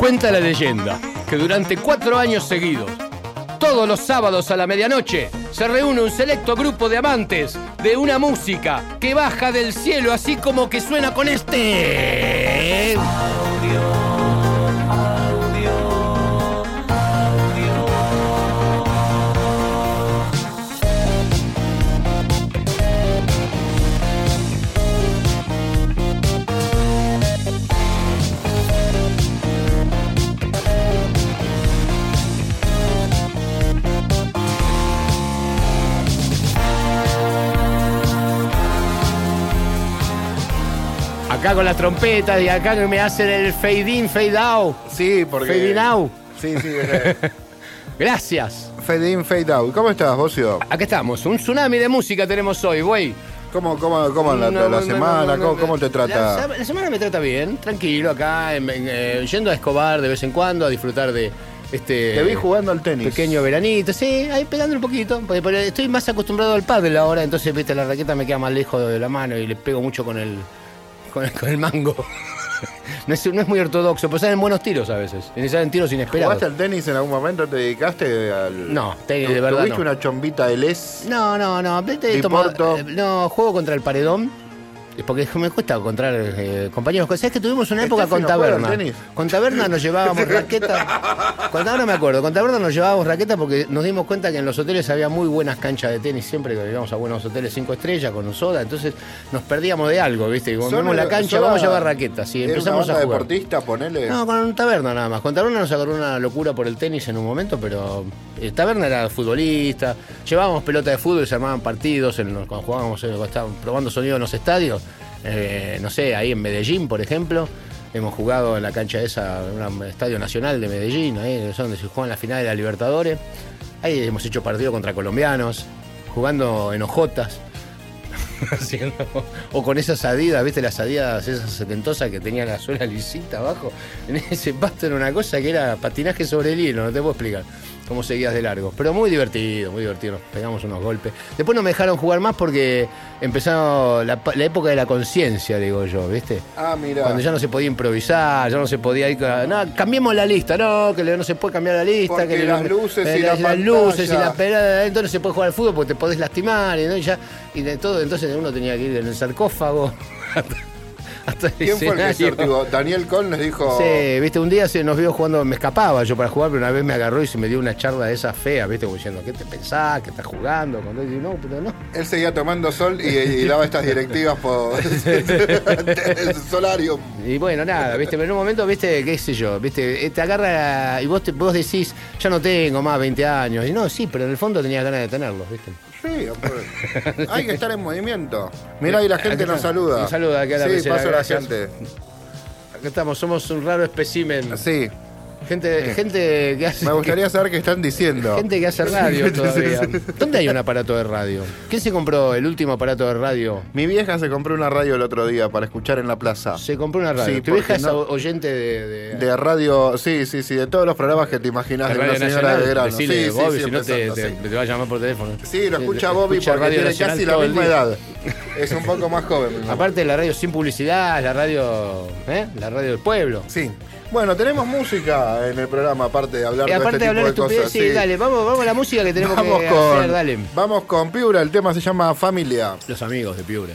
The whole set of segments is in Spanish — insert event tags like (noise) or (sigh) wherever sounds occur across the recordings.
Cuenta la leyenda que durante cuatro años seguidos, todos los sábados a la medianoche, se reúne un selecto grupo de amantes de una música que baja del cielo así como que suena con este... Acá con las trompetas y acá que me hacen el fade in, fade out. Sí, porque. Fade in out. Sí, sí. (laughs) Gracias. fade in, fade out. ¿Cómo estás, Bocio? Acá estamos. Un tsunami de música tenemos hoy, güey. ¿Cómo, cómo, cómo la, No, la no, semana? no, ¿Cómo, te La, trata? la semana me trata bien, tranquilo acá, en- en, eh, yendo a Escobar de vez en cuando a disfrutar de este Te vi jugando al tenis. pequeño veranito, sí, ahí pegando un poquito, porque, porque estoy más acostumbrado al pádel ahora, entonces viste la raqueta me queda más lejos de la mano y le pego mucho con el con el, con el mango. no, es, no es muy ortodoxo, pero salen buenos tiros a veces, y salen tiros inesperados. ¿Jugaste al tenis en algún momento? ¿Te dedicaste al.? No, tenis de verdad ¿Tuviste no. una chombita de les? No, no, no. toma- Porto. eh, no, juego contra el paredón. Porque me cuesta encontrar eh, compañeros. ¿Sabes que tuvimos una época con Taberna? Con Taberna nos llevábamos (laughs) raqueta. Con Taberna me acuerdo. Con Taberna nos llevábamos raqueta porque nos dimos cuenta que en los hoteles había muy buenas canchas de tenis. Siempre que íbamos a buenos hoteles cinco estrellas con un soda. Entonces nos perdíamos de algo, ¿viste? Y Cuando Son vimos la cancha, vamos a llevar raquetas. Y ¿Era empezamos una a jugar. deportista, ponele. No, con Taberna nada más. Con Taberna nos agarró una locura por el tenis en un momento, pero eh, Taberna era futbolista. Llevábamos pelota de fútbol, se armaban partidos en los- cuando jugábamos, eh, cuando estábamos probando sonido en los estadios. Eh, no sé, ahí en Medellín, por ejemplo. Hemos jugado en la cancha esa, en un estadio nacional de Medellín, ahí es donde se juegan las finales de la Libertadores. Ahí hemos hecho partido contra colombianos, jugando en ojotas. (laughs) haciendo- o con esas adidas, ¿viste? Las adidas esas setentosas que tenían la suela lisita abajo. En ese pasto era una cosa que era patinaje sobre el hielo, no te puedo explicar cómo seguías de largo. Pero muy divertido, muy divertido. Nos pegamos unos golpes. Después no me dejaron jugar más porque empezó la, época de la conciencia, digo yo, ¿viste? Ah, mira. Cuando ya no se podía improvisar, ya no se podía ir. No, cambiemos la lista, no, que no se puede cambiar la lista. Porque que las luces y eh, la las luces y la pelada, entonces no se puede jugar al fútbol porque te podés lastimar y, ¿no? y ya, y de todo, entonces uno tenía que ir en el sarcófago (laughs) hasta, el ¿Quién fue el que escenario. ortigó? Daniel Cohn les dijo. Sí, viste, un día se nos vio jugando, me escapaba yo para jugar, pero una vez me agarró y se me dio una charla de esas feas, viste, como diciendo, ¿qué te pensás? ¿Que estás jugando? Cuando digo, no, pero no. Él seguía tomando sol y, y daba estas directivas por (laughs) el solario. Y bueno, nada, viste, pero en un momento, viste, qué sé yo, viste, eh, te agarra y vos, te, vos decís, ya no tengo más 20 años. Y no, sí, pero en el fondo tenía ganas de tenerlos, viste. Sí, (laughs) hombre. hay que estar en movimiento. Mira, ahí la gente nos saluda. Nos saluda aquí a la Sí, pecera, paso a la gracias. gente. Acá estamos, somos un raro espécimen. Sí, Gente, gente que hace. me gustaría saber qué están diciendo. Gente que hace radio (laughs) todavía. ¿Dónde hay un aparato de radio? ¿Quién se compró el último aparato de radio? Mi vieja se compró una radio el otro día para escuchar en la plaza. Se compró una radio. Sí, tu vieja es oyente de. de- De radio, sí, sí, sí, de todos los programas que te imaginas de de una señora Nacional. de verano. Sí, sí, Bobby, si siempre no te, santo, te- sí. te va a llamar por teléfono. Sí, lo escucha Bobby escucha porque Radio tiene casi la misma edad. Es un poco más joven. Aparte la radio sin publicidad, la radio, ¿eh? la radio del pueblo. Sí. Bueno, tenemos música en el programa, aparte de hablar de aparte este de hablar tipo de estupidez, cosas. sí, dale, vamos, vamos a la música que tenemos Vamos que con, hacer, dale. vamos con Piura, el tema se llama Familia. Los amigos de Piura.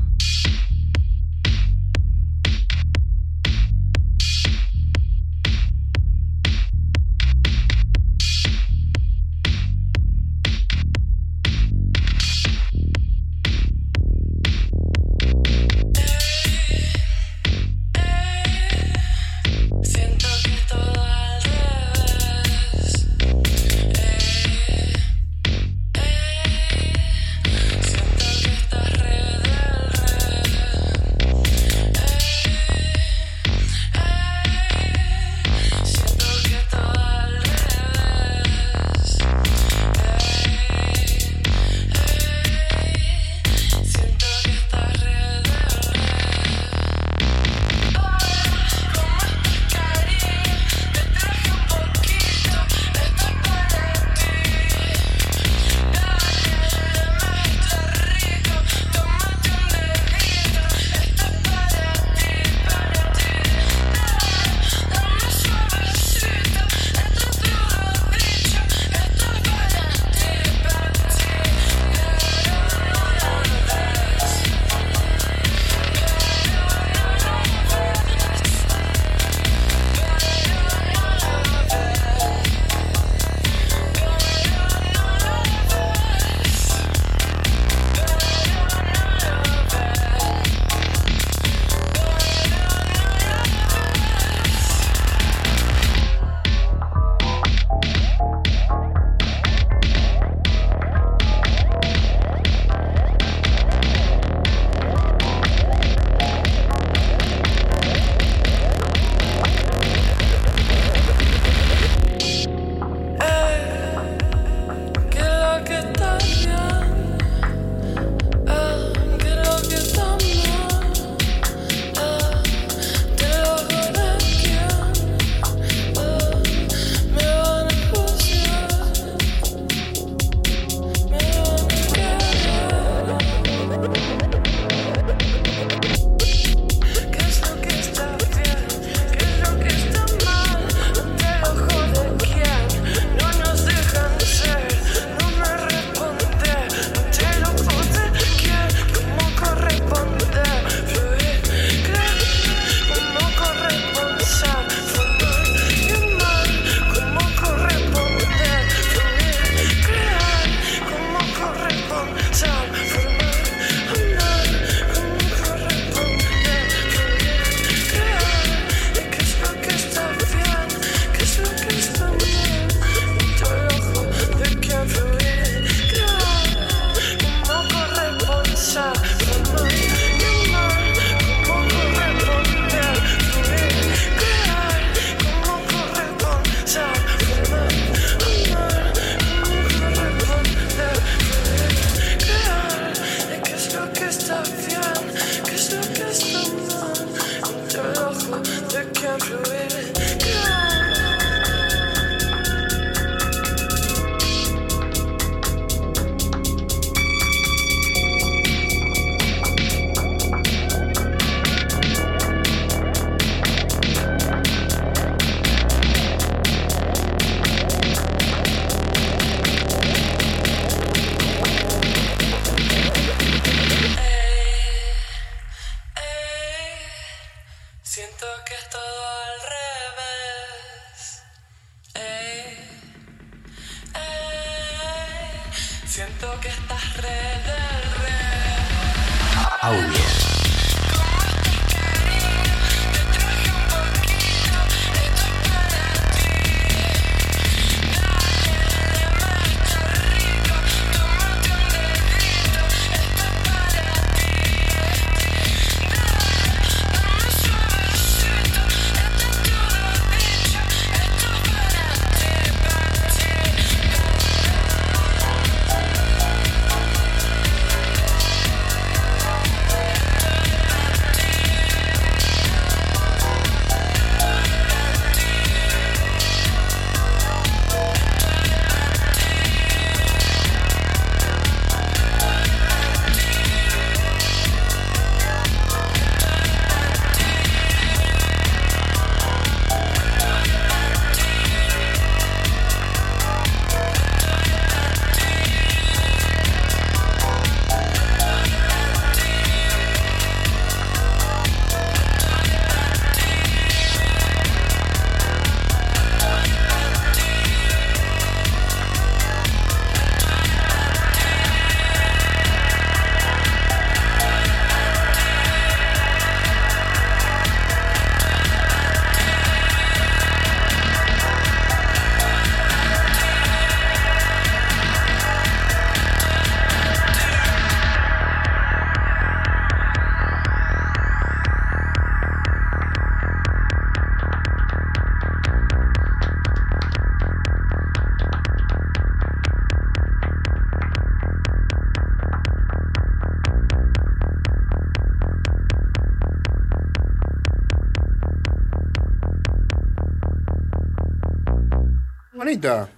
Bonita.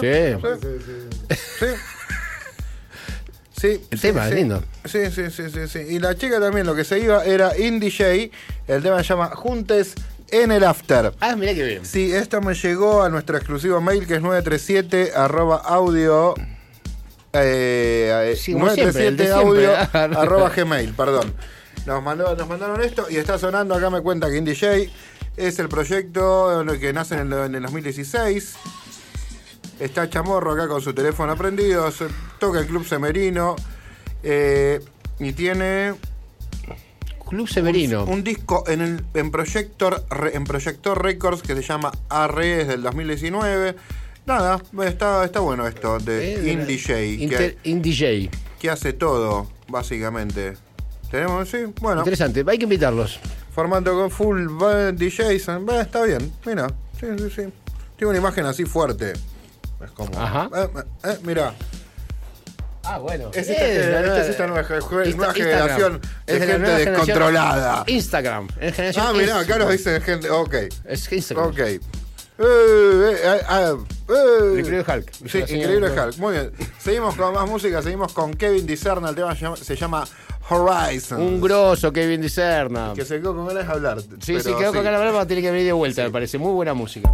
Sí. Sí. Sí. El sí, tema es sí. lindo. Sí, sí, sí, sí, sí. Y la chica también lo que se iba era Indie J. El tema se llama Juntes en el After. Ah, mirá que bien. Sí, esto me llegó a nuestro exclusivo mail que es 937 arroba audio. Eh, Sí, como siempre, el de 937 siempre. audio arroba gmail, perdón. Nos, mandó, nos mandaron esto y está sonando acá me cuenta que Indie J es el proyecto que nace en el, en el 2016. Está Chamorro acá con su teléfono prendido, toca el Club Semerino eh, y tiene Club Severino. un disco en, el, en, Projector, en Projector Records que se llama ARE desde el 2019. Nada, está, está bueno esto de Eh, Indie J, Indie J. que hace todo, básicamente. Tenemos, sí, bueno, Interesante. Hay que invitarlos. Formando con full band DJs, eh, está bien, mira, sí, sí, sí. Tiene una imagen así fuerte. Es como, Ajá. eh, eh, mira, Ah, bueno. es esta, esta es esta nueva, ge- nueva generación de gente descontrolada. Instagram. Generación Ah, mirá, acá nos dice gente, ok. Es Instagram. Ok. Eh, eh, eh, ah, eh. El increíble Hulk. Sí, La increíble Hulk. Muy bien. Seguimos con más música, seguimos con Kevin Discerna. El tema se llama- se llama Horizon. Un grosso Kevin Discerna. Que se quedó con ganas de hablar. Sí, sí, quedó con ganas de hablar, tiene que venir de vuelta, me parece. Muy buena música.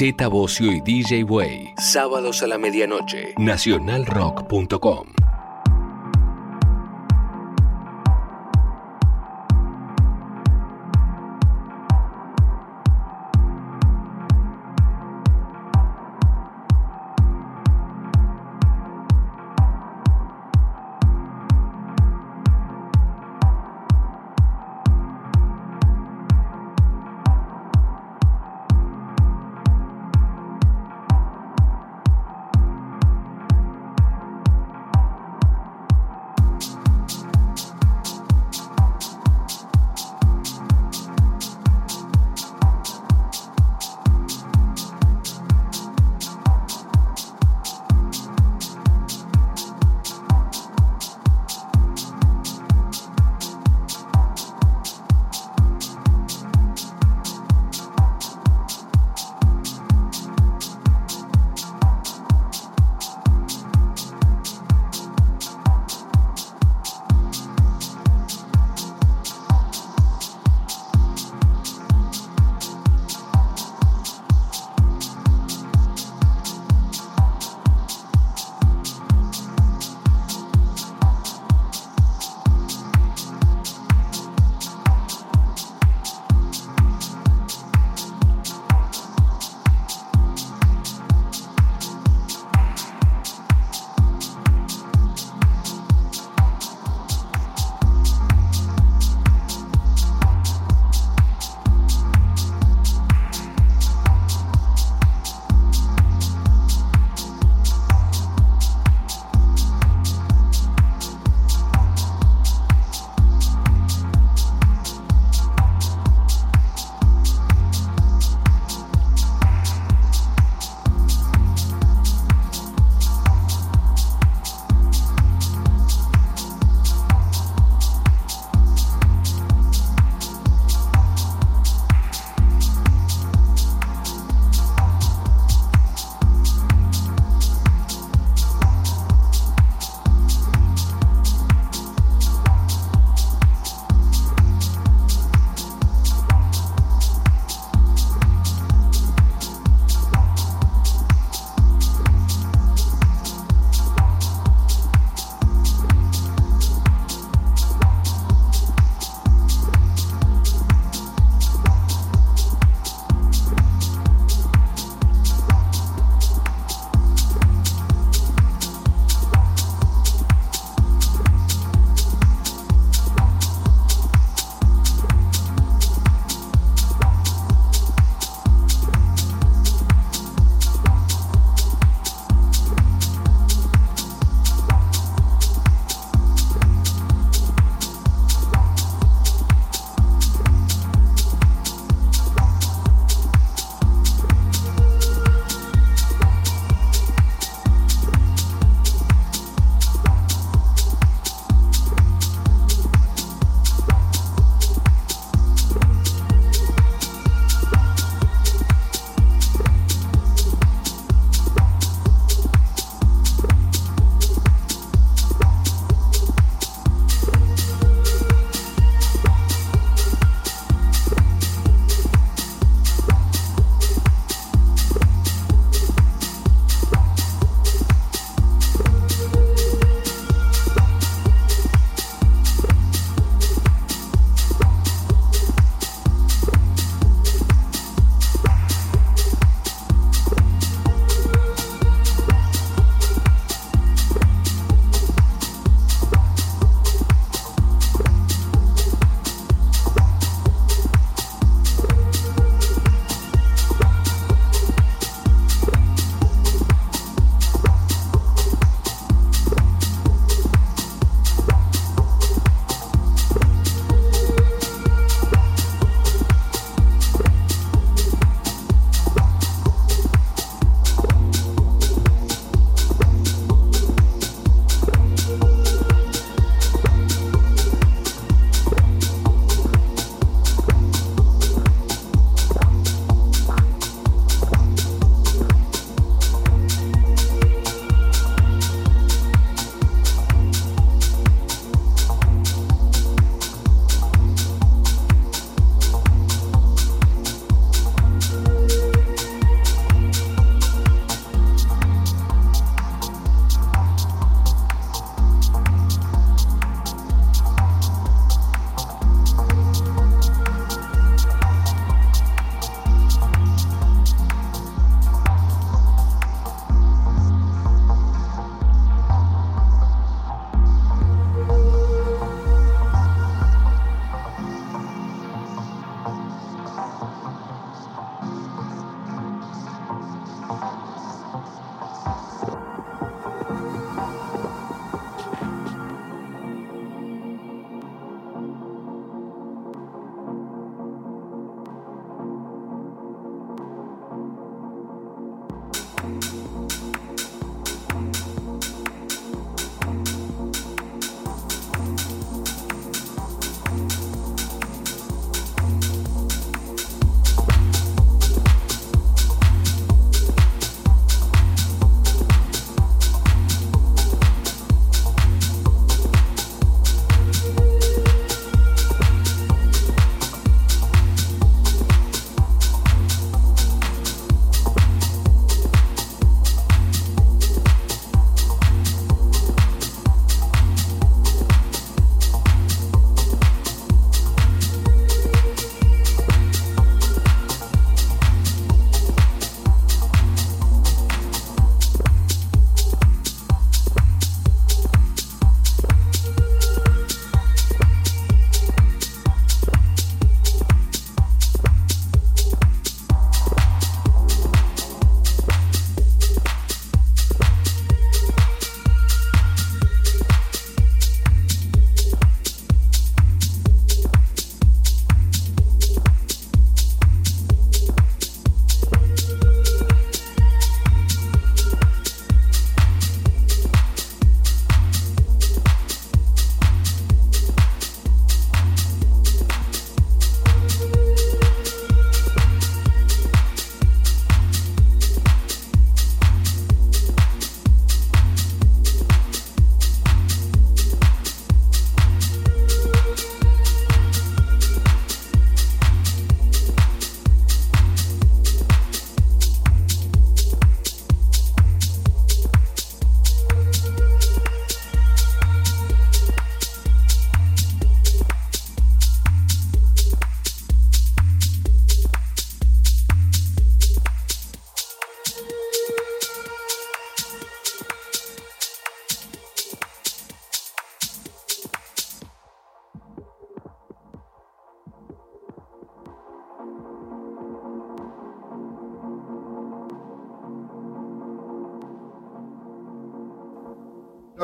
Z Bocio y DJ Way. Sábados a la medianoche. Nacionalrock.com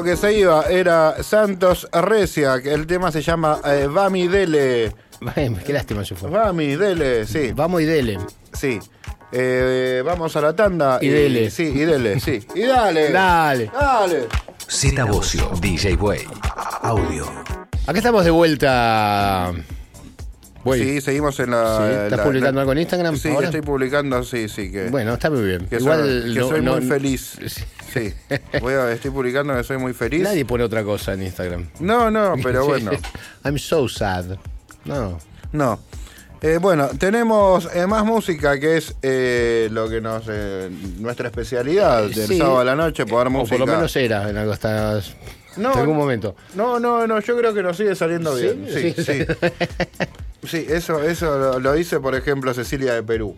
que se iba era Santos Recia, que el tema se llama eh, Vami Dele. (laughs) Qué lástima se fue. Vami Dele, sí, Vamos y dele. sí. Eh, vamos a la tanda. Y dele. Sí, y dele, sí. Y dale. (laughs) Dale. Dale. Z Bocio, DJ Way. Audio. Acá estamos de vuelta. Güey. Sí, seguimos en la. Sí, ¿estás la- publicando la- algo en Instagram Sí, ahora? estoy publicando, sí, sí. Que, Bueno, está muy bien. que Igual soy, que no- soy no- muy feliz. Sí. Voy a, estoy publicando que soy muy feliz. Nadie pone otra cosa en Instagram. No, no, pero (laughs) bueno. I'm so sad. No. No. Eh, bueno, tenemos eh, más música que es eh, lo que nos eh, nuestra especialidad del Sí. sábado a la noche, poder O música. por lo menos era en algo hasta No, en algún momento. No, no, no, yo creo que nos sigue saliendo ¿Sí? bien. Sí, Sí. sí. Sí, eso, eso lo, lo dice, por ejemplo, Cecilia de Perú.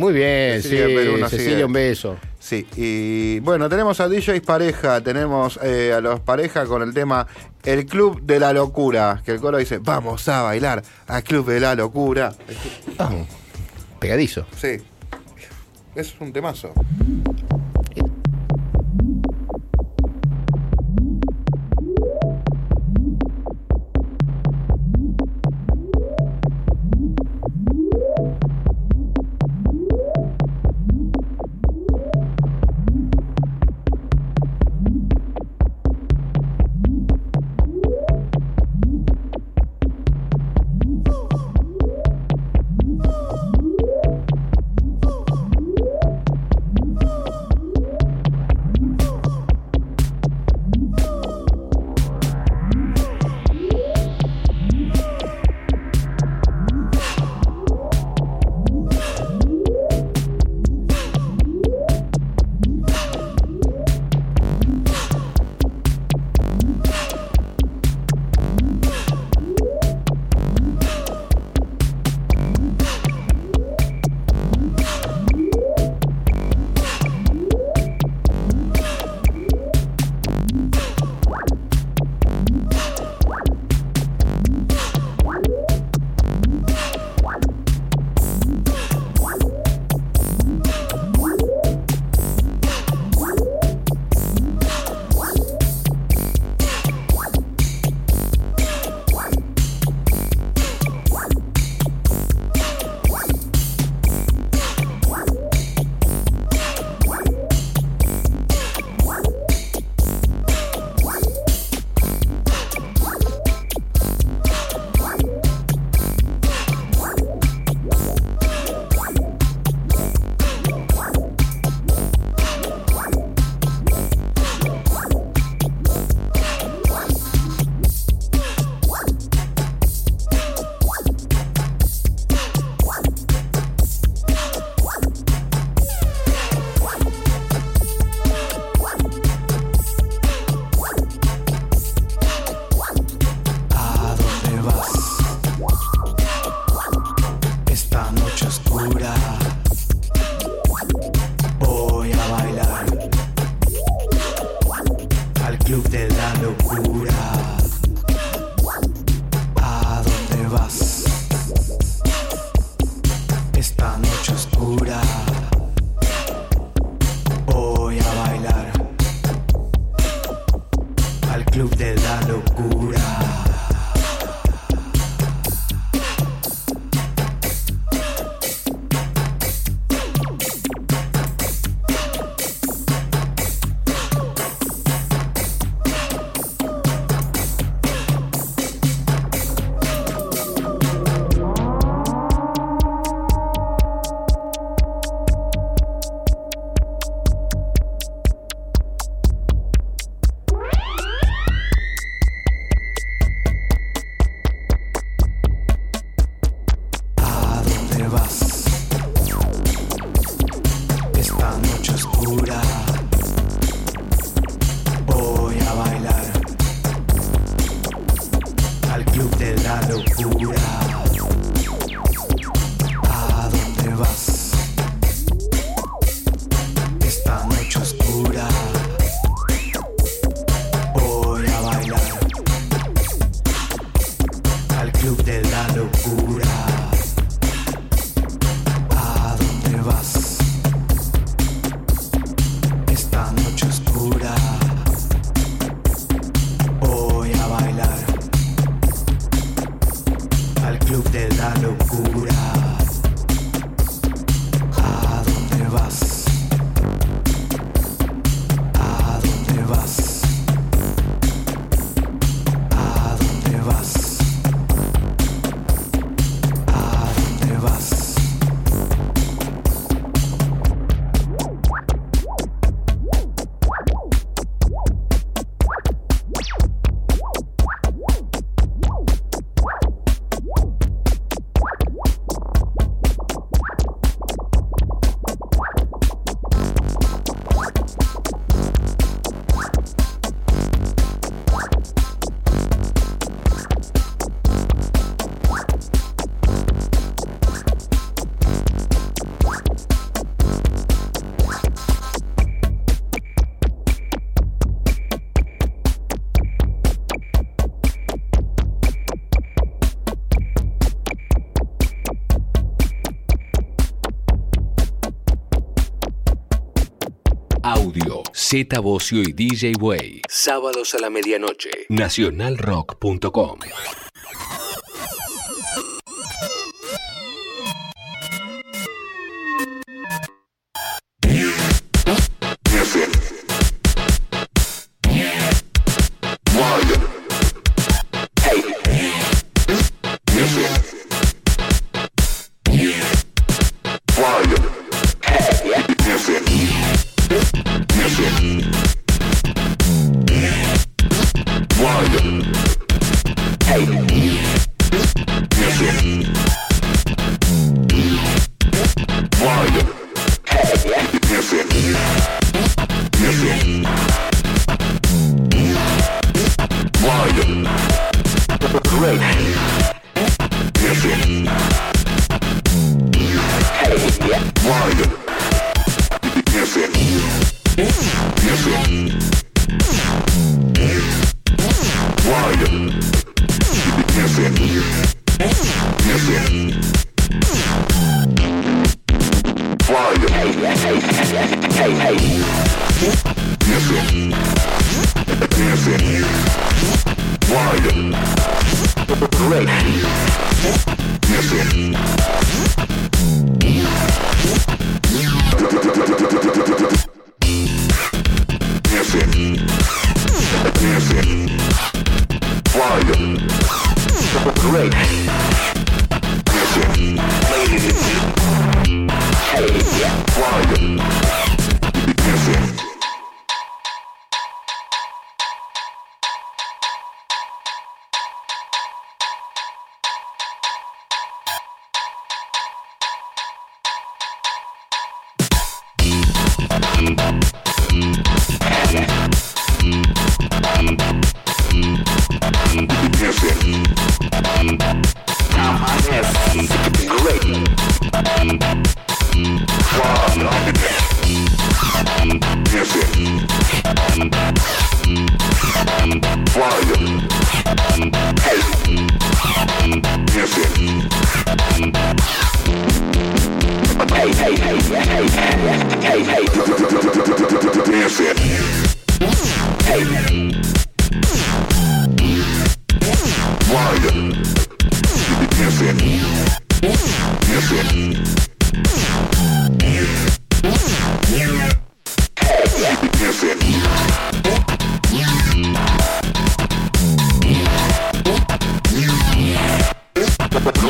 Muy bien, Cecilia sí. nos Cecilia, sigue. un beso. Sí, y bueno, tenemos a DJs pareja, tenemos eh, a los pareja con el tema El Club de la Locura, que el coro dice, vamos a bailar al Club de la Locura. Pegadizo. Sí, es un temazo. Z Bocio y DJ Way. Sábados a la medianoche. Nacionalrock.com.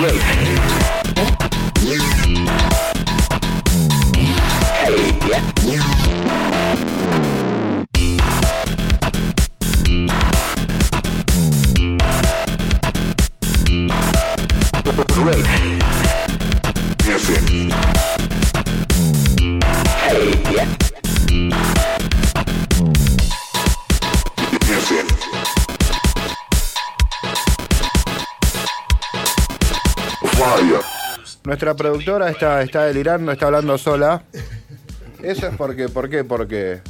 great. Nuestra productora está, está delirando, está hablando sola. Eso es porque, ¿por qué? Porque.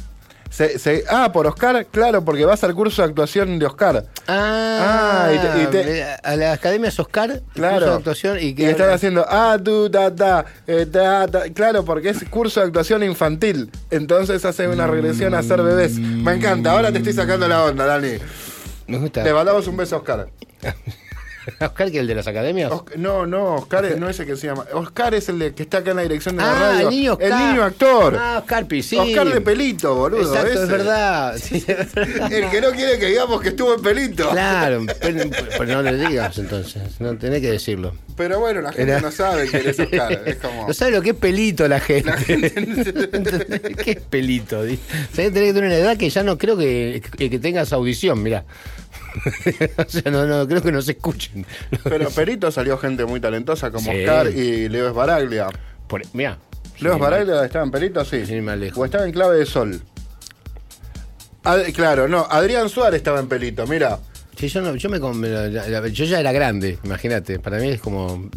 Se, se- ah, por Oscar, claro, porque vas al curso de actuación de Oscar. Ah, Ah, y te- y te- a las academias Oscar, Claro. curso de actuación y Y están haciendo, ah, tú, ta, ta, eh, ta, ta. Claro, porque es curso de actuación infantil. Entonces hace una regresión a ser bebés. Me encanta, ahora te estoy sacando la onda, Dani. me gusta. Le mandamos un beso Oscar. (laughs) (laughs) Oscar, que el de las academias. Osc- no, no, Oscar es- no es el que se llama. Oscar es el de, que está acá en la dirección de la ah, radio. el niño Oscar. El niño actor. Ah, Oscar Pi, sí. Oscar de pelito, boludo. Exacto, ese. es verdad. Sí, es verdad. El que no quiere que digamos que estuvo en pelito. Claro, (laughs) pero, pero no le digas entonces, no tenés que decirlo. Pero bueno, la gente Era- no sabe quién es Oscar. Es (laughs) como. No sabe lo que es pelito la gente. ¿Qué es pelito? Di- Tenés que tener una edad que ya no creo que, que, que tengas audición, mira. (laughs) o sea, no, no, creo que no se escuchen. Pero Perito salió gente muy talentosa como Sí. Oscar y Leo Esbaraglia. Mira. ¿Leo Esbaraglia estaba en Perito? Sí. Más lejos. O estaba en Clave de Sol. Ad- claro, no. Adrián Suárez estaba en Pelito, mira. Sí, yo, no, yo, me, yo ya era grande, imagínate. Para mí es como.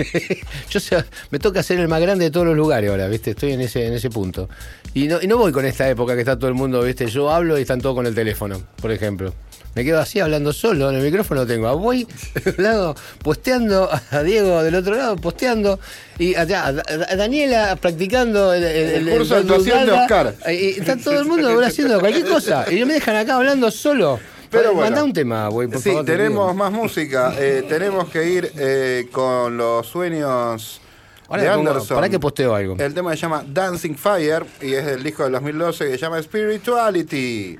(laughs) yo sé, me toca ser el más grande de todos los lugares ahora, ¿viste? Estoy en ese, en ese punto. Y no, y no voy con esta época que está todo el mundo, ¿viste? Yo hablo y están todos con el teléfono, por ejemplo. Me quedo así hablando solo, en el micrófono tengo a Boy de un lado posteando, a Diego del otro lado posteando, y allá, a, Daniela practicando el, el- El curso de actuación de Oscar. Y, está todo el mundo haciendo cualquier cosa. Y no me dejan acá hablando solo. Pero bueno. un tema, güey, por sí, favor. te tenemos más música. Eh, tenemos que ir eh, con los sueños Ahora de Anderson. pará que posteo algo. El tema se llama Dancing Fire y es del disco del 2012 que se llama Spirituality.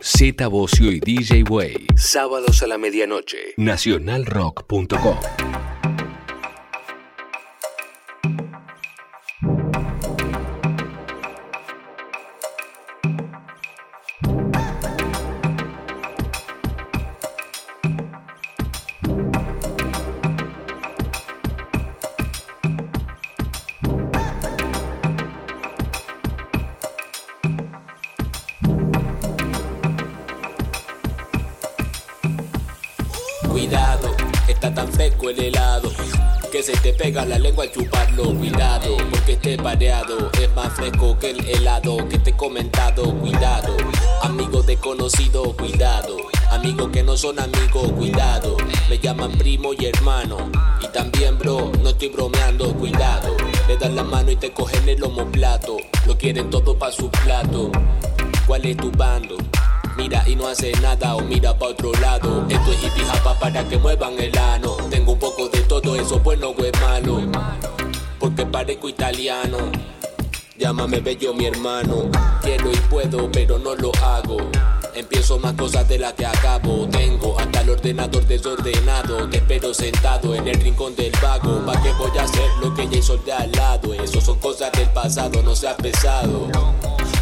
Z Bocio y DJ Way. Sábados a la medianoche. Nacionalrock.com. pega la lengua al chuparlo. Cuidado, porque esté pareado es más fresco que el helado que te he comentado. Cuidado, amigo desconocido, cuidado. Amigos que no son amigos, cuidado. Me llaman primo y hermano. Y también, bro, no estoy bromeando, cuidado. Le dan la mano y te cogen el plato. Lo quieren todo para su plato. ¿Cuál es tu bando? Mira y no hace nada o mira pa' otro lado. Esto es hippie japa para que muevan el ano. Tengo un poco de todo eso, bueno o es malo. Porque parezco italiano. Llámame bello mi hermano. Quiero y puedo, pero no lo hago. Empiezo más cosas de las que acabo. Tengo hasta el ordenador desordenado. Te espero sentado en el rincón del vago. ¿Pa' qué voy a hacer lo que ya hizo de al lado? Eso son cosas del pasado, no sea pesado.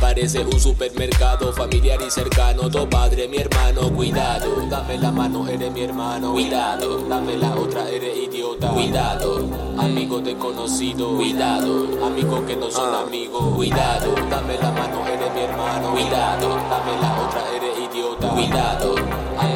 Parece un supermercado familiar y cercano. Tu padre, mi hermano, cuidado. Dame la mano, eres mi hermano. Cuidado, dame la otra, eres idiota. Cuidado, amigo desconocido. Cuidado, amigos que no son amigos. Cuidado, dame la mano, eres mi hermano. Cuidado, dame la otra, eres idiota. Cuidado,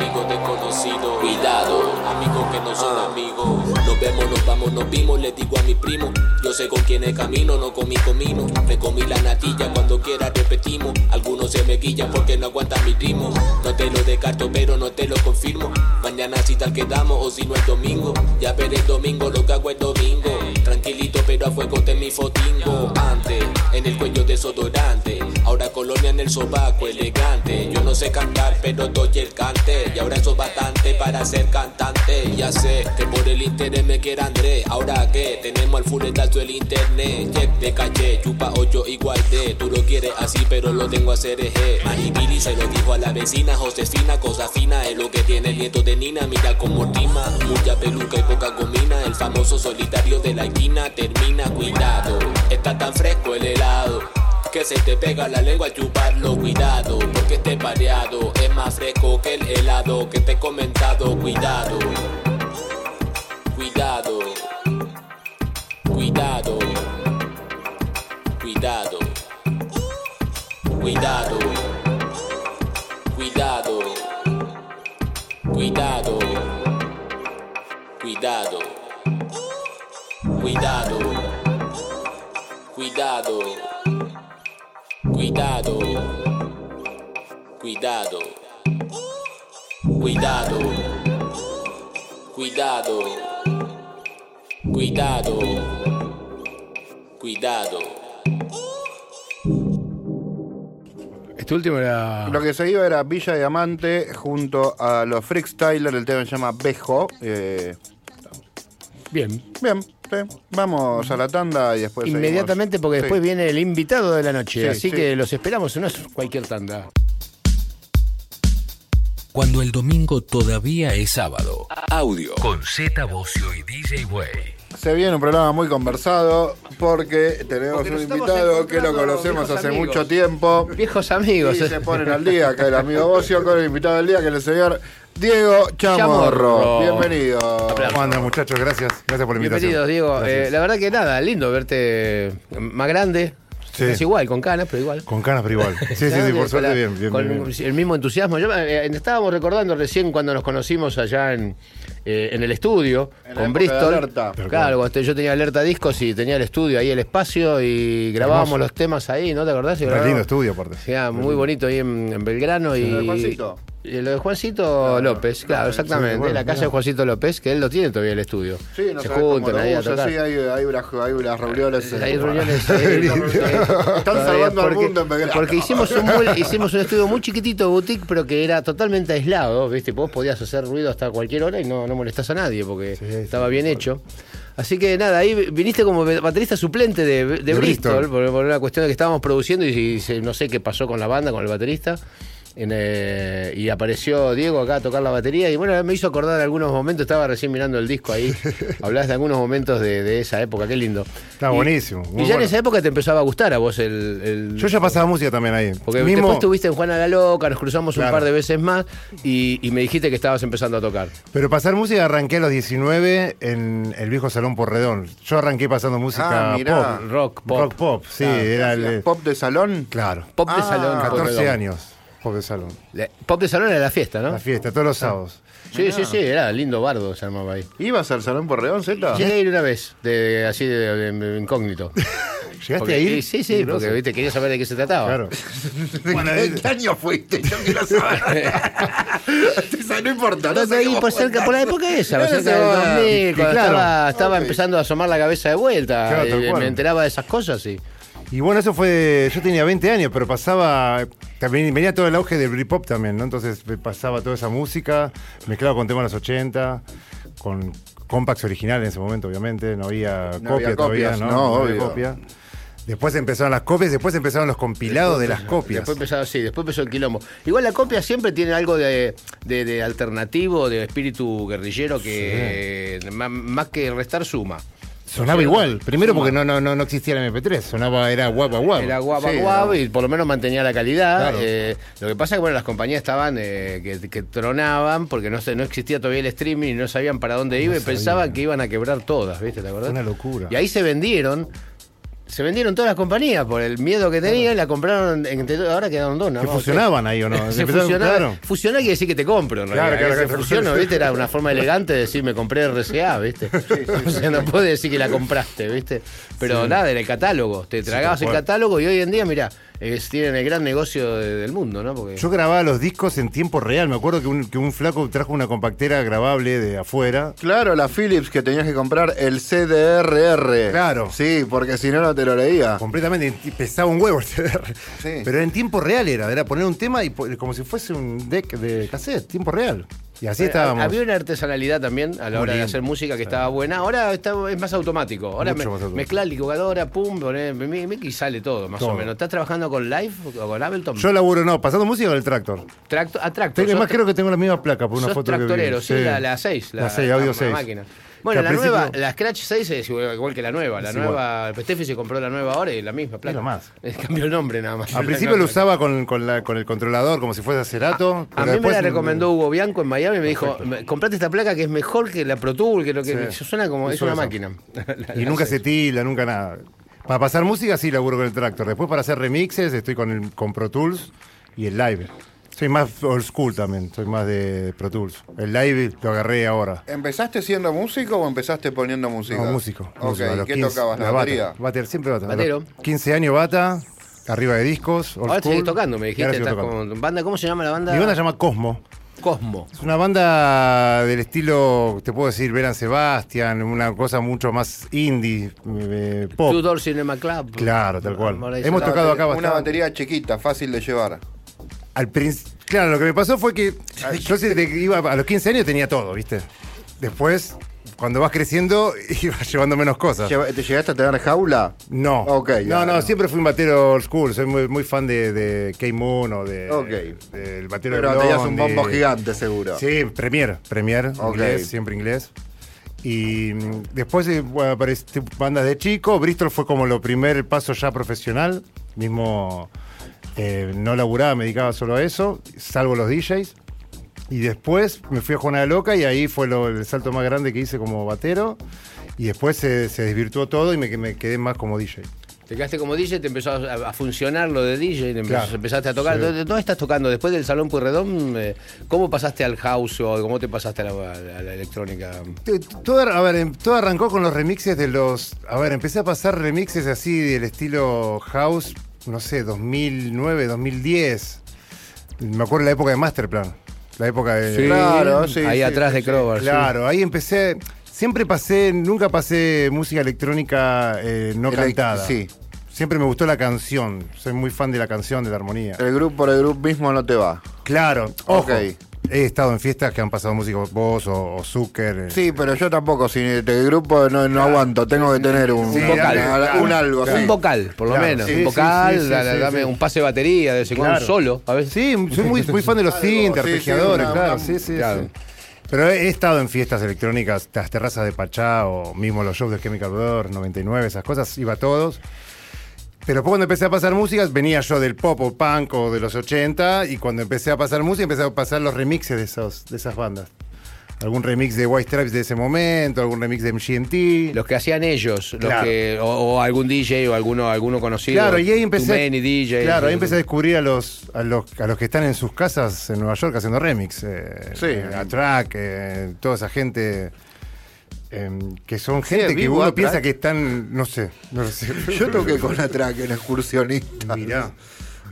amigo desconocido. Cuidado, amigos que no son amigos. Nos vemos, nos vamos, nos vimos. Le digo a mi primo, yo sé con quién es camino, no con mi comino. Me comí la natilla cuando quiera repetimos. Algunos se me guillan porque no aguantan mi ritmo. No te lo descarto, pero no te lo confirmo. Mañana si tal quedamos o si no es domingo. Ya veré el domingo lo que hago el domingo. Tranquilito, pero a fuego de mi fotingo. Antes, en el cuello desodorante. Ahora colonia en el sobaco, elegante. Yo no sé cantar, pero doy el cante. Y ahora eso bastante para ser cantante. Ya sé que por el interés me quiere André. Ahora que tenemos al fuletazo el internet. Check de caché, chupa 8 igual de. Tú lo quieres así, pero lo tengo a eje. Manipili se lo dijo a la vecina Josefina. Cosa fina es lo que tiene el nieto de Nina. Mira como rima, mucha peluca y poca gomina. El famoso solitario de la esquina termina. Que se te pega la lengua al chuparlo, cuidado, porque esté pareado, es más fresco que el helado que te he comentado, cuidado, cuidado, cuidado, cuidado, cuidado, cuidado, cuidado. Cuidado. Cuidado. Cuidado. Cuidado. Cuidado. Cuidado. Cuidado. Cuidado. Este último era. Lo que se iba era Villa Diamante junto a los Freakstyler, el tema se llama Bejo. eh, Bien. bien, vamos a la tanda y después seguimos. Inmediatamente, porque Sí. después viene el invitado de la noche. Sí, así sí. que los esperamos, no es cualquier tanda. Cuando el domingo todavía es sábado. Audio. Con Z Bocio y DJ Way. Se viene un programa muy conversado porque tenemos Porque un invitado que lo conocemos hace amigos. mucho tiempo. Viejos amigos. Y se ponen al día acá el amigo Bocio con el invitado del día que es el señor Diego Chamorro. Chamorro. Bienvenido. ¿Cómo andan, muchachos? Gracias. Gracias por la invitación. Bienvenidos, Diego. Eh, la verdad que nada, lindo verte más grande. Sí. Es igual, con canas, pero igual. Con canas, pero igual. Sí, sí, sí, (laughs) por suerte la- bien. bien, con bien, bien. el mismo entusiasmo. Yo, eh, estábamos recordando recién cuando nos conocimos allá en, eh, en el estudio En con Bristol. Claro, yo tenía alerta discos y tenía el estudio ahí, el espacio, y grabábamos Hermoso. los temas ahí, ¿no te acordás? Y lindo estudio, aparte. Sí, ah, muy bonito ahí en, en Belgrano y. ¿Lo de Juancito? y lo de Juancito López, claro, exactamente. sí, bueno, la casa de Juancito López, que él lo tiene todavía el estudio. Sí, no Se juntan ahí a tocar. sí, hay, hay, unas, hay unas reuniones. Hay (laughs) reuniones. Están salvando al mundo en Belgrano. Porque hicimos un, (laughs) hicimos un estudio muy chiquitito boutique, pero que era totalmente aislado, ¿viste? Vos podías hacer ruido hasta cualquier hora y no, no molestás a nadie porque sí, estaba bien hecho. Así que nada, ahí viniste como baterista suplente de, de De Bristol, Bristol. por, por una cuestión de que estábamos produciendo y, y no sé qué pasó con la banda, con el baterista. En, eh, y apareció Diego acá a tocar la batería y bueno, me hizo acordar de algunos momentos, estaba recién mirando el disco ahí, (laughs) hablás de algunos momentos de, de esa época, qué lindo. Está Y- buenísimo, Y ya en esa época te empezaba a gustar a vos el... el- Yo ya pasaba música también ahí. porque Mismo- después estuviste en Juana la Loca, nos cruzamos un par de veces más y, y me dijiste que estabas empezando a tocar. Pero pasar música arranqué a los 19 en el viejo Salón Porredón. Yo arranqué pasando música Ah, mirá. pop. Rock, pop. Rock pop, sí, Claro, era el... ¿Hacías ¿Pop de salón? Claro. Pop de Ah, salón. 14 Porredón. años, pop de salón. Le- Pop de salón era la fiesta, ¿no? La fiesta, todos los sábados. Sí, sí, sí, era lindo bardo se armaba ahí. ¿Ibas al salón por Reón, Z? Llegué a ir una vez, de, así de, de incógnito. (laughs) ¿Llegaste Porque- a ir? Sí, sí, porque viste, quería saber de qué se trataba. Claro. (laughs) ¿En qué año fuiste? Yo quiero saber. (laughs) no importa. No sé ahí por cerca, por la época esa, No, cerca no, del no, 2000, cuando claro. estaba, estaba empezando a asomar la cabeza de vuelta, Claro, cual. me enteraba de esas cosas y Y bueno, eso fue. Yo tenía 20 años, pero pasaba. También venía todo el auge del Britpop también, ¿no? Entonces me pasaba toda esa música, mezclado con temas de los 80, con compacts originales en ese momento, obviamente. No había No copia había todavía, copias, ¿no? no, había obvio. copia. Después empezaron las copias, después empezaron los compilados de las copias. Después empezó, sí, después empezó el quilombo. Igual la copia siempre tiene algo de, de- de alternativo, de espíritu guerrillero que más, más que restar suma. Sonaba Sí, igual. Primero porque no, no, no, no existía el MP3, sonaba, era guapa guapa. Era guapa Sí, guapa y por lo menos mantenía la calidad. Claro. Eh, lo que pasa es que bueno, las compañías estaban eh, que, que tronaban porque no, se- no existía todavía el streaming y no sabían para dónde iba y pensaban que iban a quebrar todas, ¿viste? ¿Te acordás? Una locura. Y ahí se vendieron. Se vendieron todas las compañías por el miedo que tenían, la compraron, entre- ahora quedaron dos. nada Que fusionaban ahí o no. (laughs) Se Empezaron- fusionaba. claro. Fusionar quiere decir que te compro, en Claro, claro, claro. fusiono, (laughs) ¿viste? Era una forma elegante de decir me compré RCA, ¿viste? (laughs) o sea, no puedes decir que la compraste, ¿viste? Pero nada, en el catálogo. Te tragabas el catálogo y hoy en día, mirá, es- tienen el gran negocio de- del mundo, ¿no? Porque Yo grababa los discos en tiempo real. Me acuerdo que un, que un flaco trajo una compactera grabable de afuera. Claro, la Philips que tenías que comprar el CDRR. Claro. Sí, porque si no, no te lo leía. Completamente, pesaba un huevo el CDR. Sí. Pero en tiempo real era, era poner un tema y como si fuese un deck de cassette, tiempo real. Y así estábamos. Había una artesanalidad también a la Muy hora de lindo. hacer música que estaba buena. Ahora está, es más automático. Ahora Mucho me, más automático. mezclar licuadora, pum, poner, mi- mi- y sale todo, más Todo. o menos. ¿Estás trabajando con Live o con Ableton? Yo laburo, no, pasando música con el tractor. Tracto, a Tractor. Tengo, Sos más creo que tengo la misma placa por una sos foto que vi. tractorero, sí, la, la 6. La 6, audio 6. máquina. Bueno, la nueva, la Scratch 6 es igual, igual que la nueva. La Es nueva, Steffi se compró la nueva ahora y la misma placa. lo más. (laughs) Cambió el nombre nada más. Al (laughs) principio lo usaba con, con, la- con el controlador como si fuese acerato. A mí me la recomendó Hugo Bianco en Miami y me dijo, "Me- comprate esta placa que es mejor que la Pro Tool, que lo que Sí. suena como, es una eso. máquina. (laughs) La- Y nunca se tila, nunca nada. Para pasar música sí laburo con el tractor. Después para hacer remixes estoy con, el, con Pro Tools y el live. Soy más old school también, soy más de Pro Tools. El live lo agarré ahora. ¿Empezaste siendo músico o empezaste poniendo música? Como músico. Ok, músico, a los ¿qué 15, tocabas? ¿La, bata, batería? bater, siempre bata. Batero. 15 años bata, arriba de discos. old Ahora school, seguís tocando, me dijiste. Estás tocando. con banda, ¿Cómo se llama la banda? Mi banda se llama Cosmo. Cosmo. Es una banda del estilo, te puedo decir, Veran Sebastian, una cosa mucho más indie, eh, pop. Two Door Cinema Club. Claro, tal cual. Dice Hemos la tocado batería. acá Una bastante. batería chiquita, fácil de llevar. Al princ- claro, lo que me pasó fue que yo que iba a los 15 años tenía todo, ¿viste? Después, cuando vas creciendo, (laughs) ibas llevando menos cosas. Lleva- ¿Te llegaste a tener jaula? No. Ok, no, ya, no, no. siempre fui un batero old school. Soy muy, muy fan de, de K-Moon o de, Ok. del batero Pero de tenías un Blondie. bombo gigante, seguro. Sí, Premier, Premier, Ok. inglés, siempre inglés. Y mm, después eh, bueno, apareció bandas de chico. Bristol fue como lo primer paso ya profesional. Mismo eh, no laburaba, me dedicaba solo a eso, salvo los DJs. Y después me fui a Juana de Loca y ahí fue lo- el salto más grande que hice como batero. Y después se, se desvirtuó todo y me, me quedé más como DJ. Te quedaste como DJ, te empezó a, a funcionar lo de DJ, te empezó- Claro. empezaste a tocar. Sí. ¿Dónde, estás tocando? Después del Salón Purredón, eh, ¿cómo pasaste al house o cómo te pasaste a la, a la- electrónica? Todo, a ver, em- todo arrancó con los remixes de los. A ver, empecé a pasar remixes así del estilo house, no sé, 2009, 2010. Me acuerdo la época de Masterplan. La época de. Sí. Claro, sí, Ahí sí, atrás sí, de sí. Claro, ahí empecé. Siempre pasé, nunca pasé música electrónica eh, no cantada. sí. Siempre me gustó la canción. Soy muy fan de la canción, de la armonía. El grupo por el grupo mismo no te va. Claro, ojo. Ok. He estado en fiestas que han pasado música vos o, o Zucker. eh, Sí, pero yo tampoco, si el grupo no, no aguanto, tengo que tener un, Sí, un vocal, claro, un algo claro. así. Un vocal, por lo Claro, menos. sí, un vocal, sí, sí, dale, sí, dame sí. un pase de batería, de Claro. solo, a veces. Sí, soy muy, muy fan de los synth, sí, arpegiadores, claro, una- sí, sí, claro. sí. Pero he, he estado en fiestas electrónicas, las terrazas de Pachá o mismo los shows de Chemical Brothers, 99, esas cosas, iba a todos. Pero después cuando empecé a pasar músicas, venía yo del pop o punk o de los 80 y cuando empecé a pasar música, empecé a pasar los remixes de, esos, de esas bandas. Algún remix de White Stripes de ese momento, algún remix de MGMT. Los que hacían ellos, los que, o, o algún DJ o alguno, alguno conocido. Claro, y ahí empecé. DJ. claro, ahí empecé a descubrir a los, a los a los que están en sus casas en Nueva York haciendo remix. eh, Sí. eh, a Track, eh, toda esa gente. Eh, que son Sí, gente que uno piensa que están, no sé, no sé. Yo toqué con la track en excursionista. Mirá.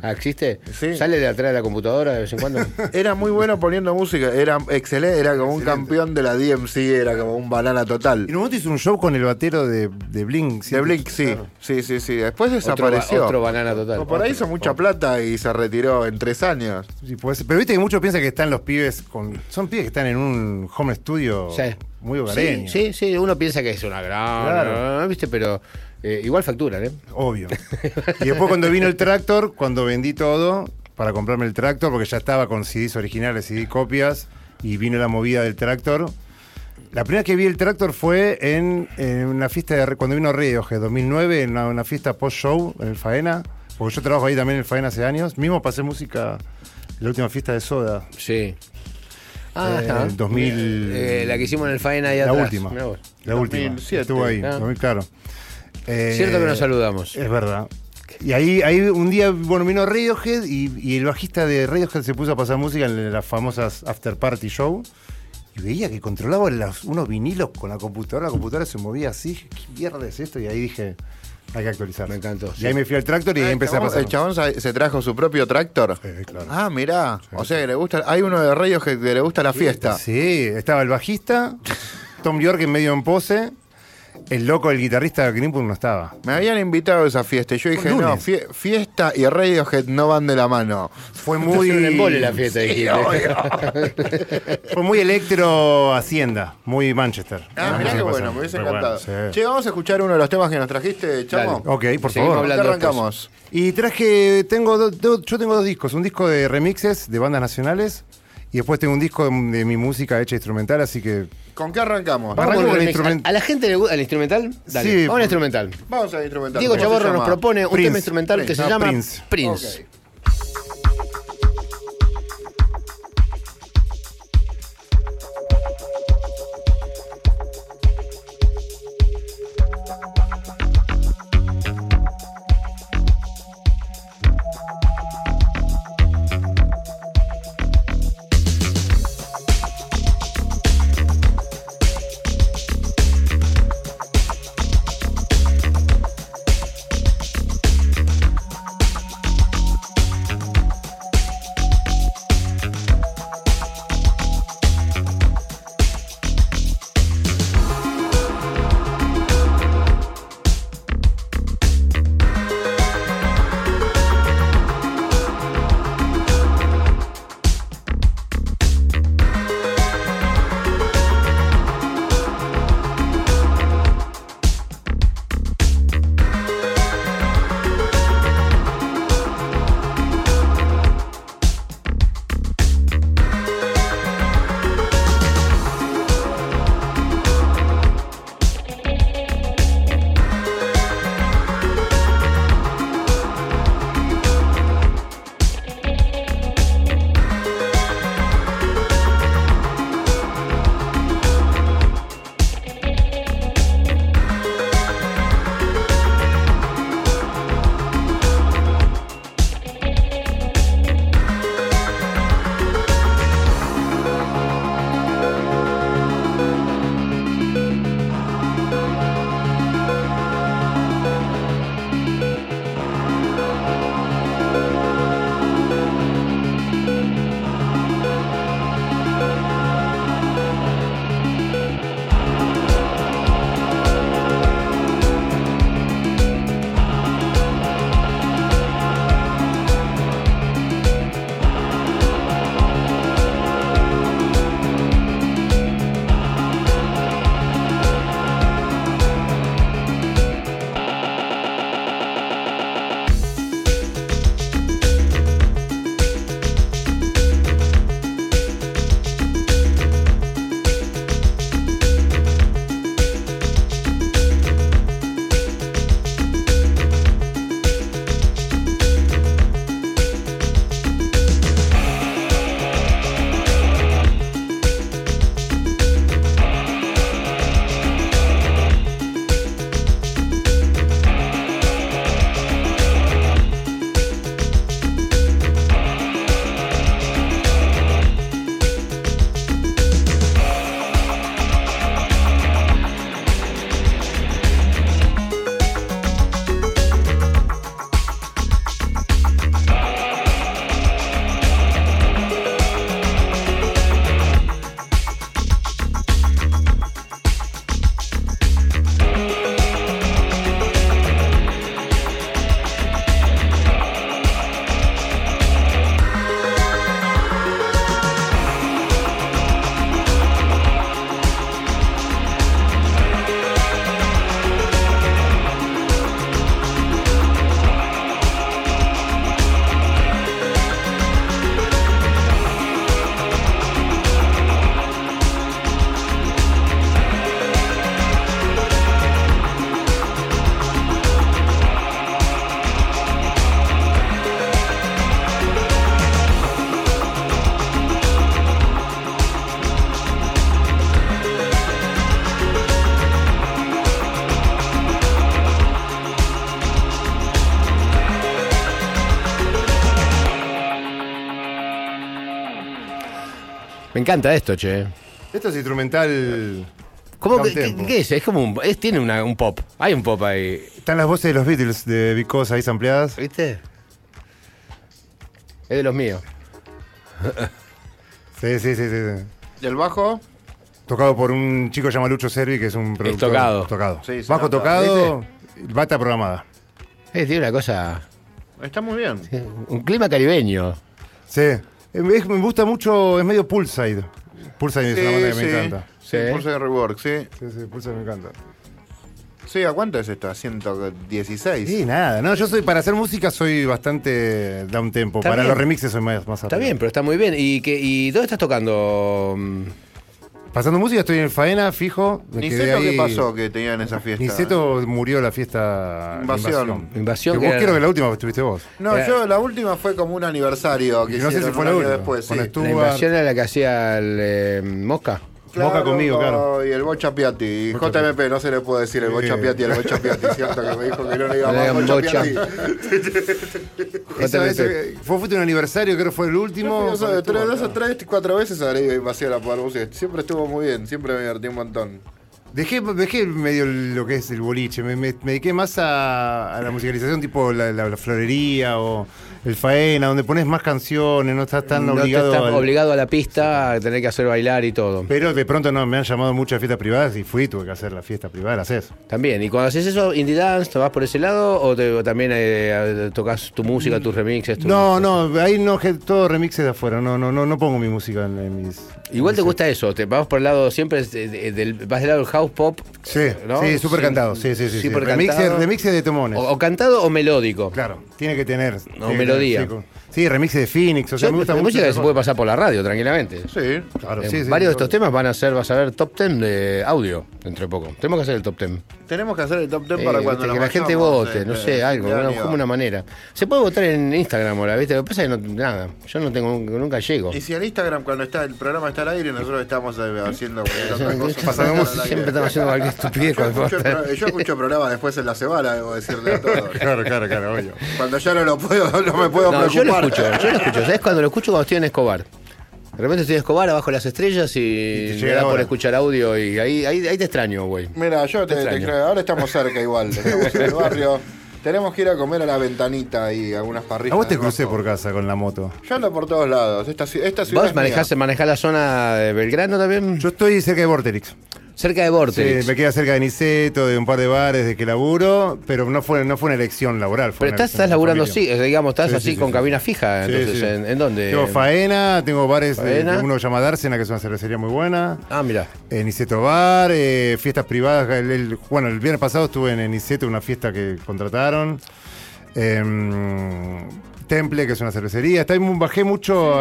Ah, ¿Existe? Sí. ¿Sale de atrás de la computadora de vez en cuando? (laughs) Era muy bueno poniendo música, era excelente, era como un campeón de la DMC, era como un banana Y total. en un momento hizo un show con el batero de, de Blink. De Blink, sí, Claro. sí, sí, sí. Después otro, ba- desapareció. otro banana total. Por ahí hizo mucha plata y se retiró en tres años. Sí. Pero viste que muchos piensan que están los pibes con. Son pibes que están en un home studio Sí. muy Sí, hogareño. sí, sí, uno piensa que es una gran. Claro. ¿viste? Pero eh, igual facturan, ¿eh? Obvio. Y después cuando vino el tractor, cuando vendí todo para comprarme el tractor, porque ya estaba con CDs originales, CD copias, y vino la movida del tractor. La primera que vi el tractor fue en, en una fiesta de cuando vino Radiohead, 2009, en una, una fiesta post-show en el Faena, porque yo trabajo ahí también en el Faena hace años. Mismo pasé música en la última fiesta de Soda. Sí. Ah, Eh, ajá. el 2000 Eh, la que hicimos en el Faena ahí La atrás. última. La última. 2007. Estuvo ahí, Ah. 2000, claro. Eh, Cierto que nos saludamos. Es verdad. Y ahí, ahí un día, bueno, vino Radiohead y, y el bajista de Radiohead se puso a pasar música en las famosas After Party Show. Y veía que controlaba los- unos vinilos con la computadora. La computadora se movía así. ¿Qué mierda es esto? Y ahí dije, hay que actualizar. Me encantó, Y sí. ahí me fui al tractor y ahí Ah, empecé a el pasar. chabón- El chabón se trajo su propio tractor. Sí, claro. Ah, mirá. O sea que le gusta. Hay uno de Rayos que le gusta la fiesta. Sí, estaba el bajista, Tom York en medio en pose. El loco, el guitarrista de Greenwood no estaba. Me habían invitado a esa fiesta y yo dije, no, fie- fiesta y Radiohead no van de la mano. Fue muy. un embole la fiesta, Sí, dijiste. (laughs) Fue muy electro Hacienda, muy Manchester. Ah, mirá qué bueno, me hubiese Muy encantado. bueno, sí. Che, vamos a escuchar uno de los temas que nos trajiste, chamo. Ok, por Seguimos favor. ¿Con qué hablando arrancamos? Y traje, tengo do- do- yo tengo dos discos, un disco de remixes de bandas nacionales y después tengo un disco de, de mi música hecha instrumental, así que ¿Con qué arrancamos? Vamos con el remix. instrument- ¿A, la gente le gusta el instrumental? Dale, Sí. vamos al instrumental. Vamos al instrumental. Diego ¿Cómo se Chaborro nos propone un Prince. tema instrumental que se No, llama Prince. Prince. Me encanta esto, che. Esto es instrumental. ¿Cómo que, qué, es? Es como un, es- tiene una- un pop. Hay un pop ahí. Están las voces de los Beatles de Because ahí ampliadas. ¿Viste? Es de los míos. (laughs) Sí, sí, sí, sí. sí. ¿Y el bajo? Tocado por un chico llamado Lucho Servi, que es un productor. tocado. Tocado. Sí, se Bajo nota. tocado, bata programada. Eh, tiene una cosa. Está muy bien. Un clima caribeño. Sí. Es- me gusta mucho, es medio Poolside. Poolside es una banda que sí. me encanta. Sí, Sí. Pulse de Rework, sí. Sí, sí, Poolside me encanta. Sí, ¿a cuánto es esta? 116. Sí, nada, no, yo soy, para hacer música soy bastante down tempo. Está Para bien. los remixes soy más, más Está arriba. bien, pero está muy bien. ¿Y, que, y dónde estás tocando? Pasando música estoy en faena, fijo. me quedé ¿Niceto qué pasó que tenían esa fiesta? Niceto murió la fiesta Invasión. Invasión Que que vos era- quiero que la última estuviste vos. No, Eh. yo la última fue como un aniversario que Y no sé hicieron si fue un la año última. después, Con sí. Stu- La invasión era la que hacía el eh, Mosca. Boca conmigo, claro. Y el Bocha Piatti. Y Bocha JMP, no se le puede decir el. Bocha Piatti, el Bocha Piatti, cierto que me dijo que no le le más Bocha Bocha. Piatti. (laughs) Fue fuiste un aniversario, creo que fue el último. Yo dos, tres, dos o tres, cuatro veces habré ido a Invasión a poder música. Siempre estuvo muy bien, siempre me divertí un montón. Dejé, dejé medio lo que es el boliche, me, me- me dediqué más a, a la musicalización tipo la, la- la florería o el faena, donde pones más canciones, no estás tan no te obligado estás al- obligado a la pista a tener que hacer bailar y todo. Pero de pronto no, me han llamado muchas fiestas privadas y fui, tuve que hacer la fiesta privada, la haces. También. ¿Y cuando haces eso, indie dance, te vas por ese lado o, te- o también eh, tocas tu música, tus remixes? tu- No, no, ahí no, todo remixes de afuera, no, no, no, no pongo mi música en, en mis... Igual te gusta eso, te vas por el lado siempre de- de- del, vas del lado del house pop. Sí, ¿no? sí, súper cantado, sí, sí, sí. sí. Remixes, de tomones. O, o cantado o melódico. Claro, tiene que tener. que melodía. tener, sí, con- Sí, remixes de Phoenix, o sea, Yo- me gusta la mucho. música que se puede pasar por la radio tranquilamente. Sí. Claro, Eh, sí, sí, varios de estos temas van a ser, vas a ver, top 10 de audio dentro de poco. Tenemos que hacer el top 10. Tenemos que hacer el top 10 Eh, para viste, cuando que la gente vote, eh, no eh, sé, algo, como una manera. Se puede votar en Instagram ahora, ¿viste? Lo que pasa es que no, nada, yo no tengo, nunca llego. Y si en Instagram cuando está el programa está al aire nosotros estamos haciendo cualquier otra (laughs) cosa. Pasamos- Al siempre estamos haciendo cualquier estupidez. Yo cuando escucho, yo escucho programas después en la semana, debo decirle a todos. (laughs) Claro, claro, claro, obvio. Cuando ya no lo puedo, no me puedo preocupar. Escucho, yo lo escucho. ¿Sabes cuando lo escucho? Cuando estoy en Escobar. De repente estoy en Escobar, abajo de las estrellas y, te me llega da por escuchar audio y ahí, ahí, ahí te extraño, güey. Mira, yo te, Te te extraño. creo. Ahora estamos cerca igual. (laughs) Estamos en el barrio. Tenemos que ir a comer a la ventanita y algunas parrillas. A vos te crucé por casa con la moto. Yo ando por todos lados. Esta, esta ciudad. ¿Vos es mía. manejás, manejás la zona de Belgrano también? Yo estoy cerca de Vorterix. Cerca de Sí, Vortex. me queda cerca de Niceto, de un par de bares de que laburo, pero no fue, no fue una elección laboral. Fue Pero estás, estás laburando, sí, eh, digamos, estás Sí, así sí, con sí, cabina sí. fija. Sí, Entonces, sí. ¿en, en dónde? Tengo faena, tengo bares, de- Faena. uno que llama Dársena, que es una cervecería muy buena. Ah, mira. En Niceto Bar, eh, fiestas privadas. el- el- bueno, el viernes pasado estuve en Niceto, una fiesta que contrataron. Em, Temple, que es una cervecería. Está, ahí, bajé mucho.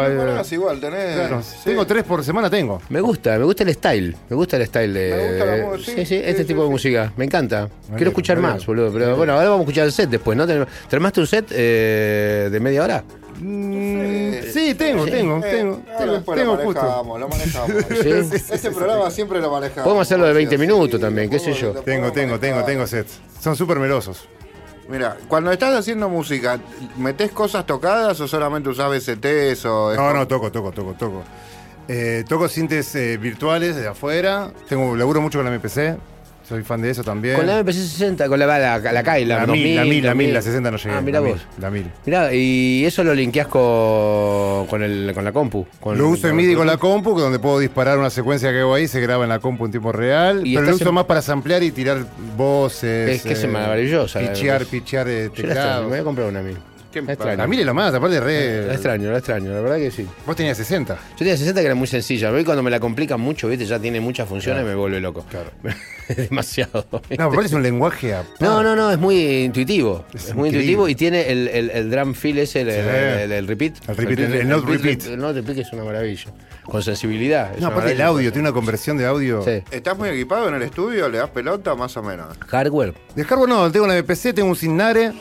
Sí, eh, igual, tenés. claro, sí. Tengo tres por semana, tengo. Me gusta, me gusta el style. Me gusta el style de. Me gusta la mu- sí, sí, este sí, tipo de sí. música. Me encanta. Vale, Quiero escuchar vale. más, boludo. Pero bueno, ahora vamos a escuchar el set después, ¿no? ¿Te te armaste un set eh, de media hora? Mm, sí, tengo, tengo, Eh, tengo. Tengo, lo justo. manejamos, lo manejamos. (laughs) Sí. Este programa siempre lo manejamos. Podemos hacerlo de 20 Sí, minutos sí, también, qué sé yo. Tengo, tengo, tengo, tengo sets. Son súper melosos. Mira, cuando estás haciendo música, ¿metés cosas tocadas o solamente usás VSTs o No, no, toco, toco, toco, toco. Eh, toco sintes eh, virtuales de afuera. Tengo, laburo mucho con la MPC. Soy fan de eso también. Con la MPC 60, con la, la, la, la, la 2000, 1000, la 1000, la 1000, 2000. la 60 no llegué. Ah, mira la vos. 1000, La 1000. Mirá, y eso lo linkeás con, con, el, con la compu. Con, Lo uso en MIDI con la compu, que donde puedo disparar una secuencia que hago ahí, se graba en la compu en tiempo real. Y Pero lo uso en- más para samplear y tirar voces. Es que es maravillosa Pichear, pichear eh, teclados. me voy a comprar una a mí. ¿Qué extraño. 1000 es lo más, aparte La re. extraño, la extraño, la verdad que sí. Vos tenías 60. Yo tenía 60 que era muy sencilla. Hoy cuando me la complican mucho, ¿viste? Ya tiene muchas funciones, me vuelve loco. Claro. es (laughs) demasiado. ¿viste? No, aparte es un lenguaje a. No, no, no, es muy intuitivo. Es, Es muy increíble. intuitivo y tiene el, el, el drum feel ese, el, Sí. el- el- el repeat. El repeat, el- el note repeat. El note repeat es una maravilla. Con sensibilidad. No, aparte el audio, tiene una conversión de audio. Sí. ¿Estás muy equipado en el estudio? ¿Le das pelota más o menos? Hardware. De hardware no, tengo una MPC, tengo un Signare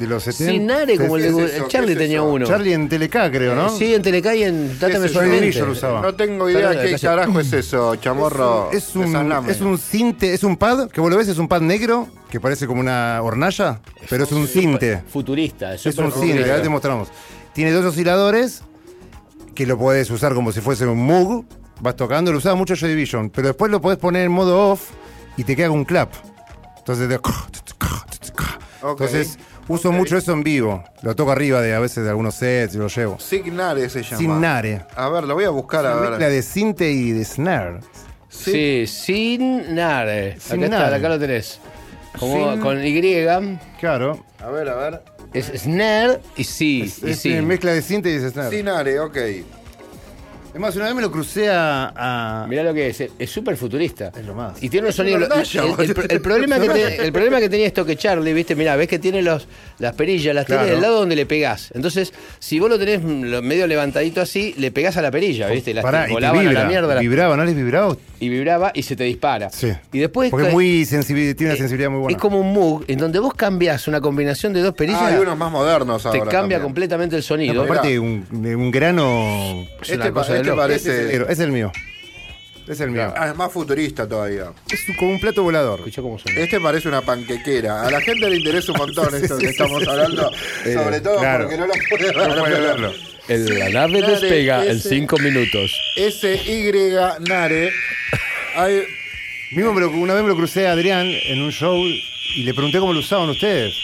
de los 70. Sinare, como el ¿Qué de es eso? Charlie ¿Qué es tenía uno. Charlie en Teleca, creo, ¿no? Sí, en Telecá y en Joy Suavemente. Division lo usaba. No tengo idea Perdón, qué carajo es eso, chamorro. Es un, es un cinte, es un pad, que vos lo ves, es un pad negro, que parece como una hornalla, pero es un cinte. Futurista. Es súper un cinte, ahora te mostramos. Tiene dos osciladores que lo podés usar como si fuese un Moog, vas tocando, lo usaba mucho Joy Division, pero después lo podés poner en modo off y te queda un clap. Entonces, de- (laughs) Ok. entonces uso Ok. mucho eso en vivo. Lo toco arriba de a veces de algunos sets y lo llevo. Signare se llama. Signare. A ver, lo voy a buscar a ver. de cinte y de snare. Sí, sin nare. Acá está, acá lo tenés. Como Sin- con Y, Claro. A ver, a ver. es snare y sí. Es, y es sí. mezcla de cinte y de snare. Signare, ok. Es más, una vez me lo crucé a. a- Mirá lo que es, es súper futurista. Es lo más. Y tiene un sonido. el- problema que te- el problema que tenía esto que Charlie, viste, mirá, ves que tiene los, las perillas, las Claro. tiene del lado donde le pegás. Entonces, si vos lo tenés medio levantadito así, le pegás a la perilla, viste, las Pará, te y te a la mierda. las- Vibraba, ¿no les vibraba? y vibraba y se te dispara. Sí. Y después Porque es muy sensibil, tiene una eh, sensibilidad muy buena. Es como un Moog en donde vos cambiás una combinación de dos perillas. Ah, hay unos más modernos te ahora. cambia también. completamente el sonido. aparte, un, un grano. Es Este, una cosa este loco. parece. Es el mío. Es el mío. Ah, es más futurista todavía. Es como un plato volador. Cómo suena. Este parece una panquequera. A la gente le interesa un montón (laughs) esto que estamos hablando. Sobre todo claro. porque no lo puede ver. No puede verlo. El- la nave Nare, despega en ese- 5 minutos. SY Nare. Hay, Mismo me lo- una vez me lo crucé a Adrián en un show y le pregunté cómo lo usaban ustedes.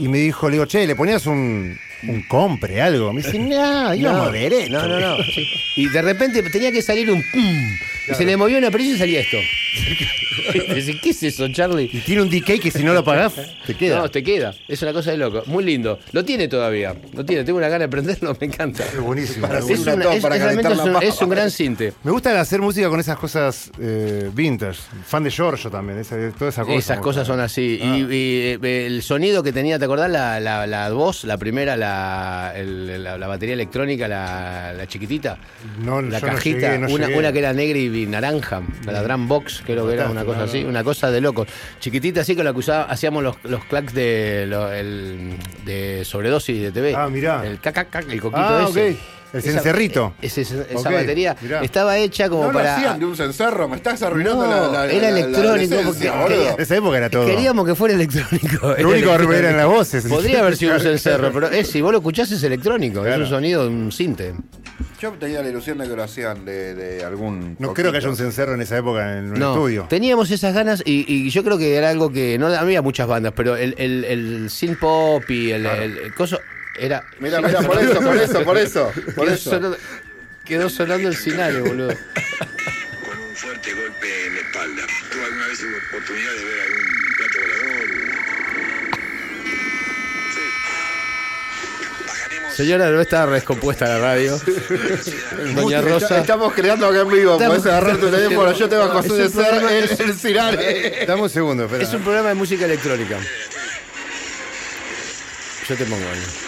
Y me dijo, le digo, che, le ponías un, un compre, algo. Me dice, no, íbamos derecho. No, no, no. sí. Y de repente tenía que salir un pum. Se le movió una perilla y salía esto. (laughs) ¿Qué es eso, Charlie? Y tiene un decay que si no lo pagás, te queda. No, te queda. Es una cosa de loco. Muy lindo. Lo tiene todavía. Lo tiene. Tengo una gana de prenderlo. (laughs) Me encanta. Es buenísimo. Para Es, una para es la un, es un gran cinte. (laughs) Me gusta hacer música con esas cosas eh, vintage. Fan de Giorgio también, esa, toda esa cosa. Esas cosas son así. Y, y, eh, el sonido que tenía, ¿te acordás? La, la, la voz, la primera, la, el- la, la batería electrónica, la, la chiquitita. No, la yo no cajita, llegué, no una, llegué. una que era negra y naranja, la Drum Box, creo que era una cosa así, una cosa de locos. Chiquitita así con la que usaba- hacíamos los, los clacks de, lo- el- de sobredosis de TV. Ah, mirá. El cac, cac, el coquito Ah, ese. El cencerrito. Ese- esa batería mirá. estaba hecha como no lo para. hacían de un cencerro. Me estás arruinando No, la, la- era la- la electrónico, porque- esa época era todo. Queríamos que fuera electrónico. Lo único que eran las voces. Podría haber sido un cencerro, pero es, si vos lo escuchás es electrónico, es un sonido de un cinte. Yo tenía la ilusión de que lo hacían de, de algún. No poquito. creo que haya un cencerro en esa época en un No, estudio. teníamos esas ganas y, y yo creo que era algo que no había muchas bandas, pero el, el, el synth pop y el, el- el coso era. Mira, mira, por eso, por eso, por eso. Por quedó, eso. sonando, quedó sonando el cinario, boludo. con un fuerte golpe en la espalda. ¿Tuvo alguna vez oportunidad de ver algún plato volador? Señora, no está descompuesta la radio. Doña Rosa. Estamos creando acá en vivo. Estamos- Podés agarrar tu teléfono. Yo te bajo a Es un hacer programa- el, el. Dame un segundo, espera. Es un programa de música electrónica. Yo te pongo ahí.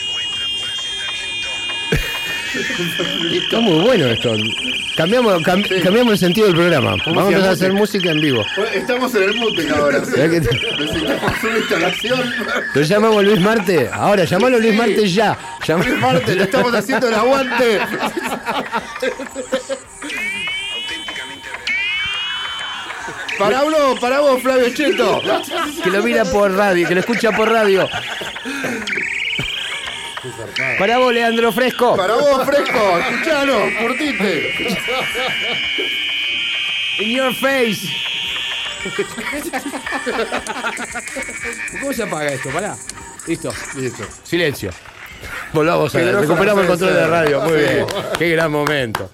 Encuentran por asentamiento Está muy bueno esto. Cambiamos, cam- cambiamos el sentido del programa. Vamos a empezar a hacer música en vivo. Estamos en el mute (laughs) ahora. sí. Mirá que te- Necesitamos una instalación. ¿Lo llamamos Luis Marte? Ahora, llamalo a Luis Marte ya. Llama- Luis Marte, le estamos haciendo el aguante. (laughs) Para vos, para vos, Flavio Cheto. Que lo mira por radio, que lo escucha por radio. Para vos, Leandro Fresco. Para vos, fresco. Escuchalo, curtite. In your face. ¿Cómo se apaga esto? Pará. Listo. Listo. Silencio. Volvamos a recuperamos el control de radio. Muy bien. (laughs) Qué gran momento.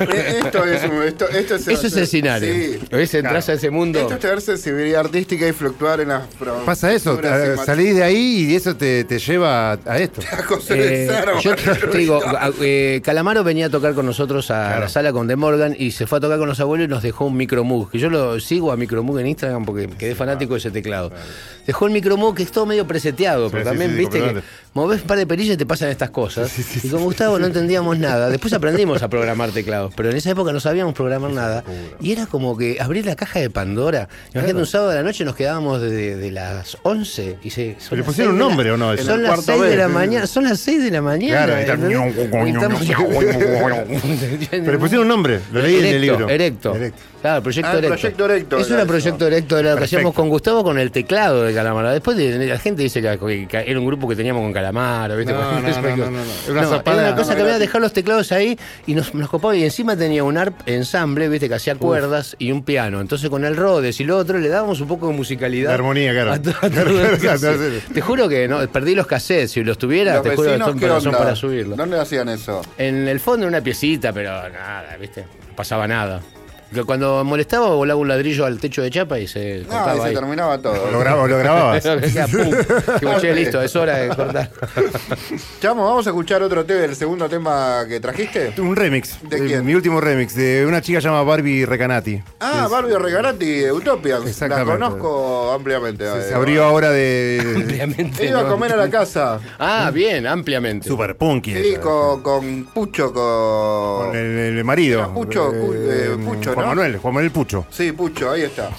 Eh, Esto es, esto, esto es, Eso es el escenario. Sí. ¿Ves? Entras a ese mundo. Esto es tener sensibilidad artística y fluctuar en las. Pasa eso, eh, salís de ahí y eso te, te lleva a, (laughs) esto. Eh, yo te, digo, (laughs) eh, Calamaro venía a tocar con nosotros a la sala con The Morgan y se fue a tocar con los abuelos y nos dejó un micromoog. Que yo lo sigo a micromoog en Instagram porque quedé fanático de ese teclado. Dejó el micromoog que es todo medio preseteado, pero sí, también sí, viste que movés un par de te pasan estas cosas. (laughs) Y con Gustavo no entendíamos nada. Después aprendimos a programar teclados, pero en esa época no sabíamos programar nada. Y era como que abrir la caja de Pandora. Imagínate, un sábado de la noche nos quedábamos de, de las 11 y se. ¿Le pusieron un la- nombre o no? Eso? Son las cuarto 6 de la mañana. Son las 6 de la mañana. Claro. Y estamos- (laughs) (laughs) Pero le pusieron un nombre, lo leí en el libro. Erecto. Erecto. Claro, el proyecto Ah, el Erecto. Proyecto Erecto Eso era eso. proyecto Erecto, era lo que hacíamos con Gustavo con el teclado de Calamaro. Después de, la gente dice que, que era un grupo que teníamos con Calamaro, ¿viste? No, no, no, no, no, no. Era una No, zapada. era una cosa que había dejar los teclados ahí y nos, nos copaba. Y encima tenía un arp ensamble, ¿viste? Que hacía cuerdas y un piano. Entonces con el Rhodes y lo otro le dábamos un poco de musicalidad. La armonía, claro. a to- a (laughs) todo Claro, lo que claro, hacía. claro. Te juro que no, perdí los cassettes. Si los tuviera, Los te juro que son, ¿qué para, son para subirlos. ¿Dónde hacían eso? En el fondo una piecita, pero nada, ¿viste? No pasaba nada. Que Cuando molestaba volaba un ladrillo al techo de chapa y se No, cortaba y se ahí. terminaba todo. Lo, grabo, lo grababas. (laughs) Pum. Listo, es hora de cortar. (laughs) Chamo, vamos a escuchar otro tema, el segundo tema que trajiste. Un remix. ¿De eh, quién? Mi último remix, de una chica llamada Barbie Recanati. Ah, Barbie Regalati, Utopia. La conozco ampliamente. Se, eh, se abrió ahora de. (laughs) Ampliamente, Iba a comer a la casa. Ah, bien, ampliamente. Super punky. Sí, con, con Pucho, con. Con el, el marido. Era Pucho, Cu- eh, Pucho, Juan ¿no? Manuel, Juan Manuel Pucho. Sí, Pucho, ahí está.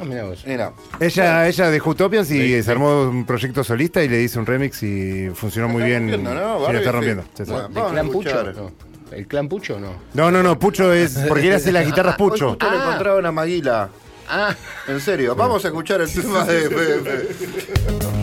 Ah, mirá vos. Mira. Ella, ella dejó Utopians y se armó un proyecto solista y le hizo un remix y funcionó muy bien. rompiendo, ¿no? Sí, la Barbie, está rompiendo. Sí, sí. Bueno. ¿El Vamos a clan Pucho? escuchar. No. ¿El clan Pucho no? No, no, no, Pucho es. Porque él hace las guitarras Hoy Pucho. justo le Ah. encontraba una maguila. Ah, En serio, vamos a escuchar el tema de (laughs)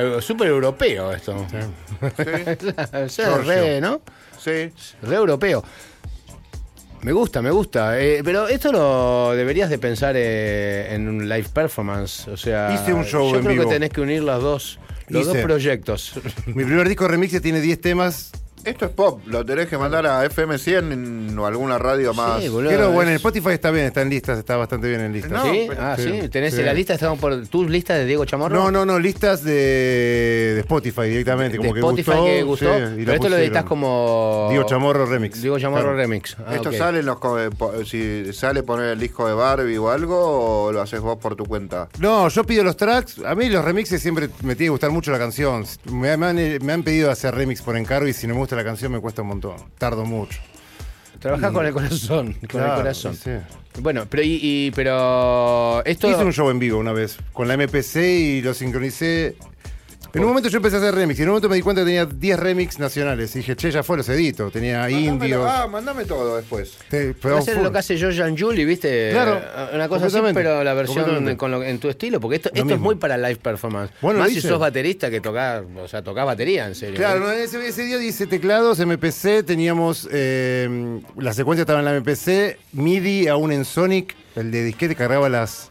Suena súper europeo esto. Suena (laughs) re, ¿no? Sí. Re europeo. Me gusta, me gusta. Eh, pero esto lo deberías de pensar eh, en un live performance. O sea, Hice un show yo en creo vivo. que tenés que unir las dos, los Hice. dos proyectos. Mi primer disco remix tiene 10 temas. Esto es pop, lo tenés que mandar a FM100 o alguna radio más. Sí, boludo. Pero bueno, en Spotify está bien, está en listas, está bastante bien en listas. No, ¿Sí? pero- ah, sí. sí, ¿Tenés sí. en la lista? ¿Estamos por tus listas de Diego Chamorro? No, no, no, listas de, de Spotify directamente. Como de que Spotify gustó, que gustó. sí, y pero esto lo editas como. Diego Chamorro Remix. Diego Chamorro Claro. Remix. Ah, ¿Esto sale en los eh, po- si sale poner el disco de Barbie o algo o lo haces vos por tu cuenta? No, yo pido los tracks. A mí los remixes siempre me tiene que gustar mucho la canción. Me, me han, me han pedido hacer remix por encargo y si no me gusta la canción me cuesta un montón. Tardo mucho. Trabajás con el corazón. Con Claro, el corazón. sí. Bueno, pero, y, y- pero esto. Hice un show en vivo una vez con la MPC y lo sincronicé. En un momento yo empecé a hacer remix y en un momento me di cuenta que tenía 10 remix nacionales. Y dije, che, ya fue, los edito. Tenía indios. Ah, mandame todo después. Te- pero lo que hace George and Julie, ¿viste? Claro, Una cosa así, pero la versión con lo- en tu estilo. Porque esto, esto es muy para live performance. Bueno, Más si sos baterista que tocás, o sea, tocás batería, en serio. Claro, ¿eh? no, ese, ese día dice teclados, MPC, teníamos eh, la secuencia estaba en la MPC, MIDI aún en Sonic, el de disquete cargaba las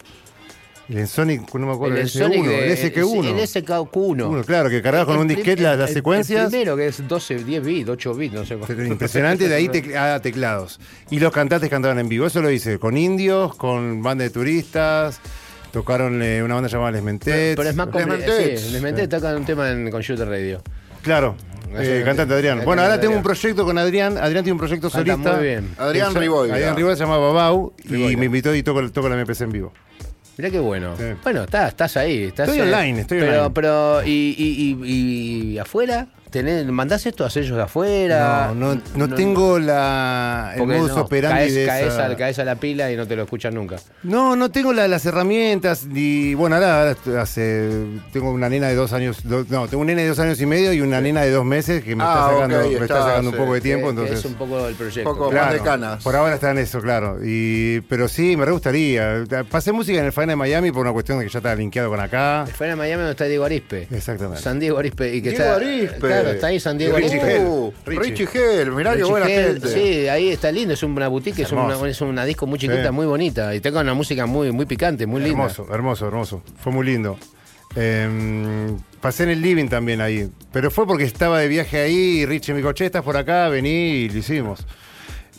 el en Sonic, no me acuerdo, El el, Sonic S1, de- el SQ1. El SQ1. Uno, claro, que cargaba con El un disquete las, las secuencias. El primero que es 12, 10 bits, 8 bits, no sé. Impresionante, de ahí (laughs) a teclados. Y los cantantes cantaban en vivo. Eso lo hice con indios, con banda de turistas. Tocaron eh, una banda llamada Les Mentets. Pero es más. Sí, Les Mentets tocan un tema en Computer Radio. Claro, eh, cantante Adrián. Bueno, ahora tengo un proyecto con Adrián. Adrián tiene un proyecto solista. muy bien. Adrián Riboy. Adrián Riboy se llama Babau y me invitó y toco, toco la MPC en vivo. Mirá qué bueno. Sí. Bueno, estás, estás ahí. Estás Estoy online, estoy pero, online. Pero, ¿y, y, y, y afuera? ¿Tenés, ¿Mandás esto a sellos de afuera? No, no, no tengo la, el modus no, operandi caes, de caes esa- a, caes a la pila y no te lo escuchan nunca. No, no tengo la- las herramientas. Ni, bueno, ahora, hace, tengo una nena de dos años. do- no, tengo un nene de dos años y medio y una nena de dos meses que me Ah, está sacando, ok, me está está, sacando un poco de tiempo. Que- entonces, que es un poco el proyecto. Poco más de canas. Por ahora está en eso, claro. Y, pero sí, me re gustaría. Pasé música en el Faena de Miami por una cuestión de que ya estaba linkeado con acá. El Fue en Miami donde está Diego Arispe. Exactamente. San Diego Arispe. Y que Diego está, Arispe. Claro, está ahí San Diego. Richie Hell. Richie Hell, mirá qué buena Hell, gente. Sí, ahí está lindo, es una boutique, es, una, es una disco muy chiquita, Sí. muy bonita. Y tengo una música muy, muy picante, muy linda. Hermoso, hermoso, hermoso. Fue muy lindo. Eh, pasé en el living también ahí. Pero fue porque estaba de viaje ahí y Richie me dijo, che, estás por acá, vení y lo hicimos.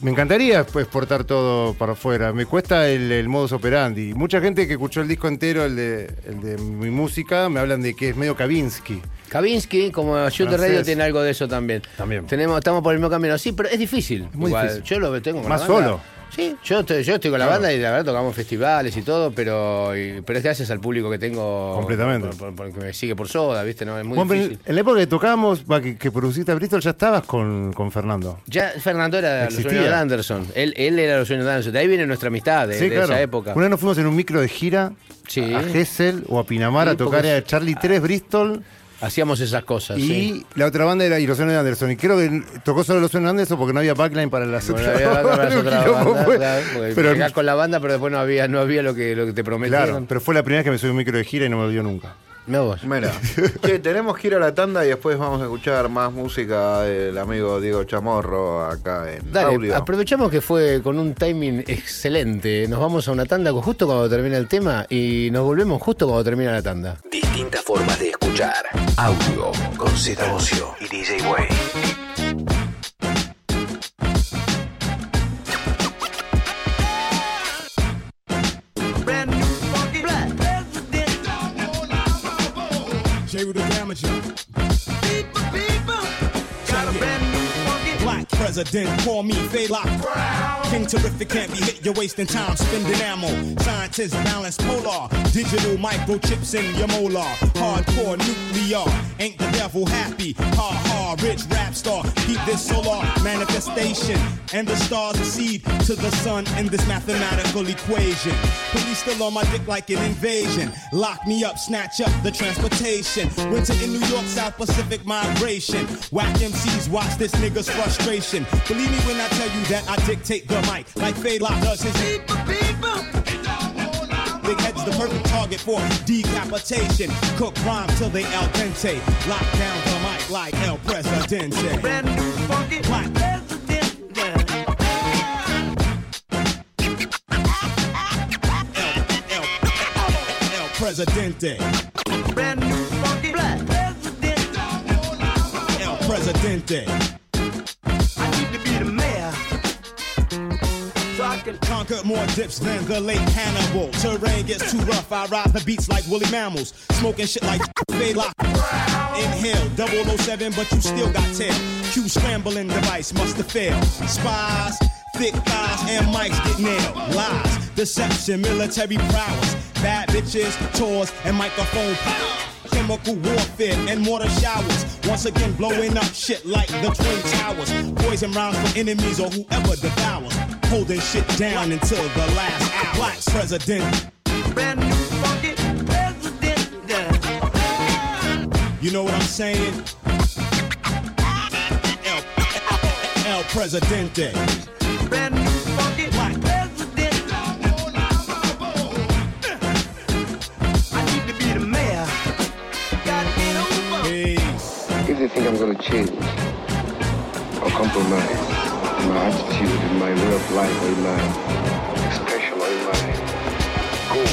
Me encantaría pues, exportar todo para afuera. Me cuesta el, el modus operandi. Mucha gente que escuchó el disco entero, el de, el de mi música, me hablan de que es medio Kavinsky. Kavinsky, como Shooter Francés. Radio, tiene algo de eso también. También. Tenemos, estamos por el mismo camino. Sí, pero es difícil. Muy Igual, difícil. Yo lo tengo Más solo. Sí, yo estoy, yo estoy con la Claro. banda y la verdad tocamos festivales y todo, pero, y- pero es gracias al público que tengo. Completamente. por- por- Porque me sigue por soda, ¿viste? No, es muy Bueno, difícil. en la época que tocábamos, que, que produciste a Bristol, ya estabas con, con Fernando. Ya Fernando era los Existía. sueños de Anderson. Él, él era los sueños de Anderson. De ahí viene nuestra amistad, de, Sí, de claro. esa época. Una vez nos fuimos en un micro de gira Sí. a Gessel o a Pinamar Sí, a tocar a Charlie 3 Bristol. Hacíamos esas cosas. Y sí. la otra banda era Ilusiones de Anderson. Y creo que tocó solo de Anderson porque no había backline para las Bueno, otras. había para las (laughs) otras bandas, fue. claro, porque pero, con la banda, pero después no había, no había lo que, lo que te prometieron. claro, pero fue la primera vez que me subí un micro de gira y no me olvidó nunca. Mirá vos. Mira, che, tenemos que ir a la tanda y después vamos a escuchar más música del amigo Diego Chamorro acá en Dale, audio. aprovechamos que fue con un timing excelente. Nos vamos a una tanda justo cuando termina el tema y nos volvemos justo cuando termina la tanda. Distintas formas de escuchar. Audio con Z y DJ Way. material the damage president, call me Faylock. King terrific can't be hit, you're wasting time spending ammo. Scientists balance polar, digital microchips in your molar. Hardcore nuclear, ain't the devil happy? Ha ha, rich rap star, keep this solar manifestation. And the stars accede to the sun in this mathematical equation. Police still on my dick like an invasion. Lock me up, snatch up the transportation. Winter in New York, South Pacific migration. Whack MCs, watch this nigga's frustration. Believe me when I tell you that I dictate the mic like Fade Lock does his. people, people. Big head's the perfect target for decapitation. Cook rhyme till they al dente. Lock down the mic like El Presidente. Brand new funky Black president. El, El, El Presidente. Brand new funky black president. El Presidente. Need to be the mayor. So I can Conquered more dips than the late Hannibal. Terrain gets too rough, I ride the beats like woolly mammals. Smoking shit like (laughs) they lock. Inhale, 007, but you still got tail. Q scrambling device must have failed. Spies, thick thighs, and mics get nailed. Lies, deception, military prowess. Bad bitches, tours, and microphone power. Chemical warfare and mortar showers. Once again, blowing up shit like the Twin Towers. Poison rounds for enemies or whoever devours. Holding shit down until the last hour. Black president. brand new funky president. You know what I'm saying? El, El Presidente. Brand new If think I'm gonna change or compromise in my attitude, in my way of life, or in my expression, or in my goal,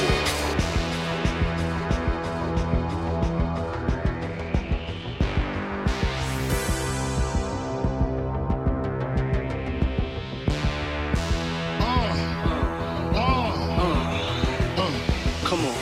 Come on.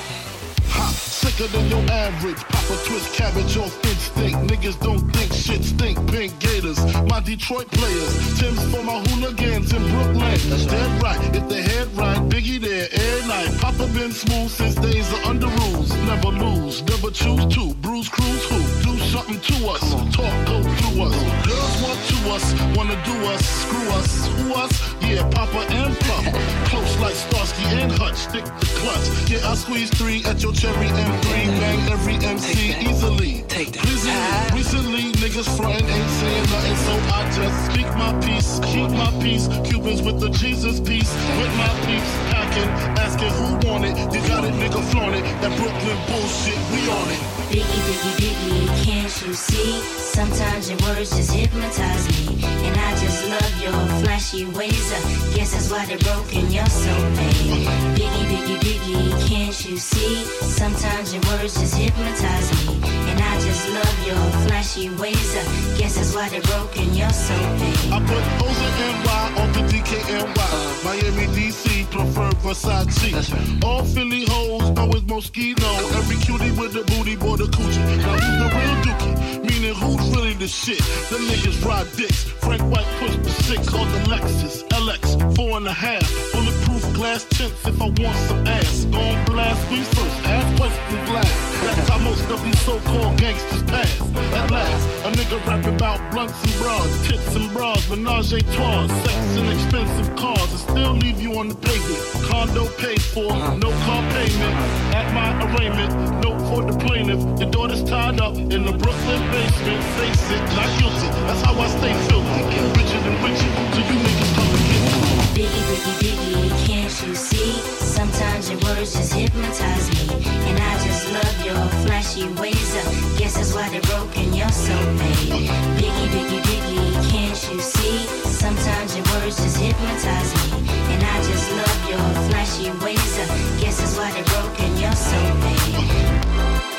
Hot, sicker than your average. Pop a twist cabbage off instinct. Niggas don't think shit stink. Pink Gators, my Detroit players. Tim's for my hooligans in Brooklyn. That's dead right. If they head right, Biggie there, air night. Papa been smooth since days of under rules. Never lose, never choose to. Bruise, cruise, who? Something to us. Talk, go through us. Girls want to us, wanna do us, screw us, who us? Yeah, Papa and Puff. Close like Starsky and Hutch, stick the clutch. Yeah, I squeeze three at your cherry M3. Bang every MC easily. Take that. Recently, recently, niggas frontin' ain't saying nothing, so I just speak my peace, keep my peace. Cubans with the Jesus peace, with my peeps packing, asking who want it. You got it, nigga, flaunt it. That Brooklyn bullshit, we on it. Biggie, biggie, biggie, can't you see? Sometimes your words just hypnotize me. And I just love your flashy ways. I guess that's why they're broken, you're so vain. Biggie, biggie, biggie, can't you see? Sometimes your words just hypnotize me. And I just love your flashy ways. I guess that's why they're broken, you're so vain. I put O's and NY on the DKNY. Miami, DC, prefer Versace. That's right. All Philly hoes know it's Moschino. Every cutie with the booty, boy, the coochie. Now who's the real dookie? Meaning who's really the shit? The niggas ride dicks. Frank White pushed the six on the Lexus LX, four and a half. Bulletproof glass tints if I want some ass. Gon' blast me first, ass questions last. That's how most of these so-called gangsters pass. At last, a nigga rapping about blunts and bras, tits and bras, menage a trois, sex and expensive cars, and still leave you on the pavement. Condo paid for, no car payment. At my arraignment, note for the plaintiff. Your daughter's tied up in the Brooklyn basement. Face it, not guilty. That's how I stay filthy. Richer than richer, so you niggas come and get me. Biggie, biggie, biggie, can't you see? Sometimes your words just hypnotize me. And I just love your flashy ways. I guess that's why they're broken, you're so vain. Biggie, biggie, biggie, can't you see? Sometimes your words just hypnotize me. And I just love your flashy ways. I guess that's why they're broken, you're so vain.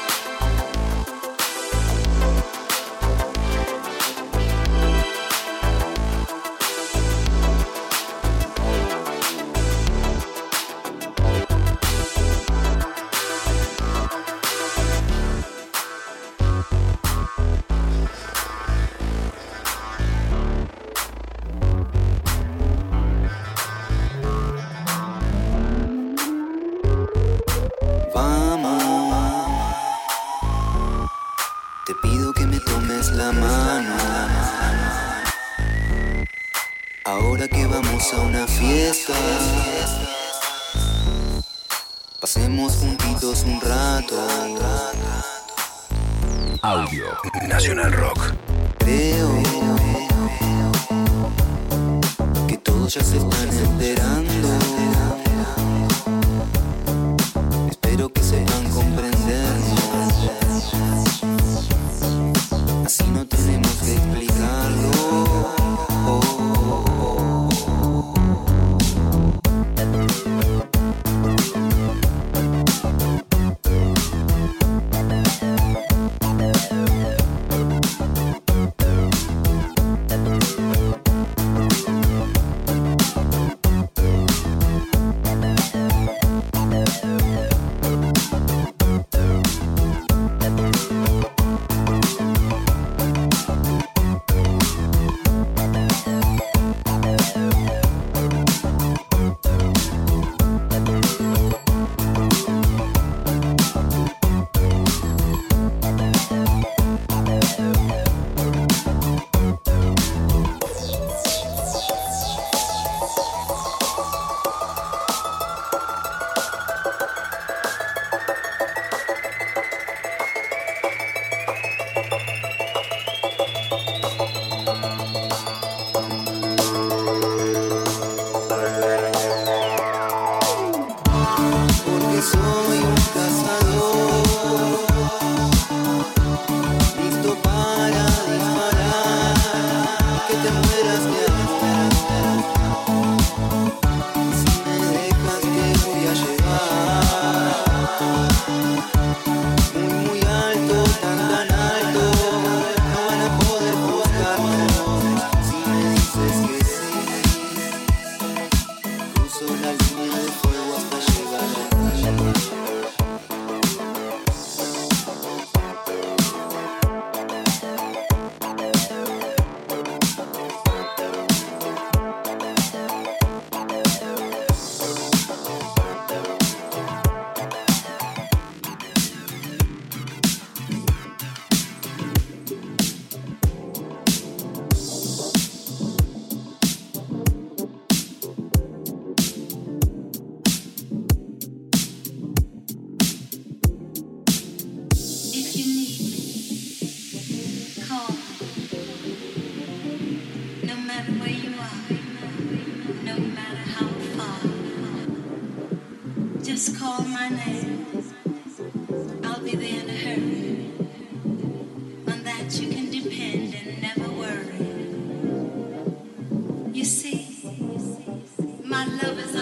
my love is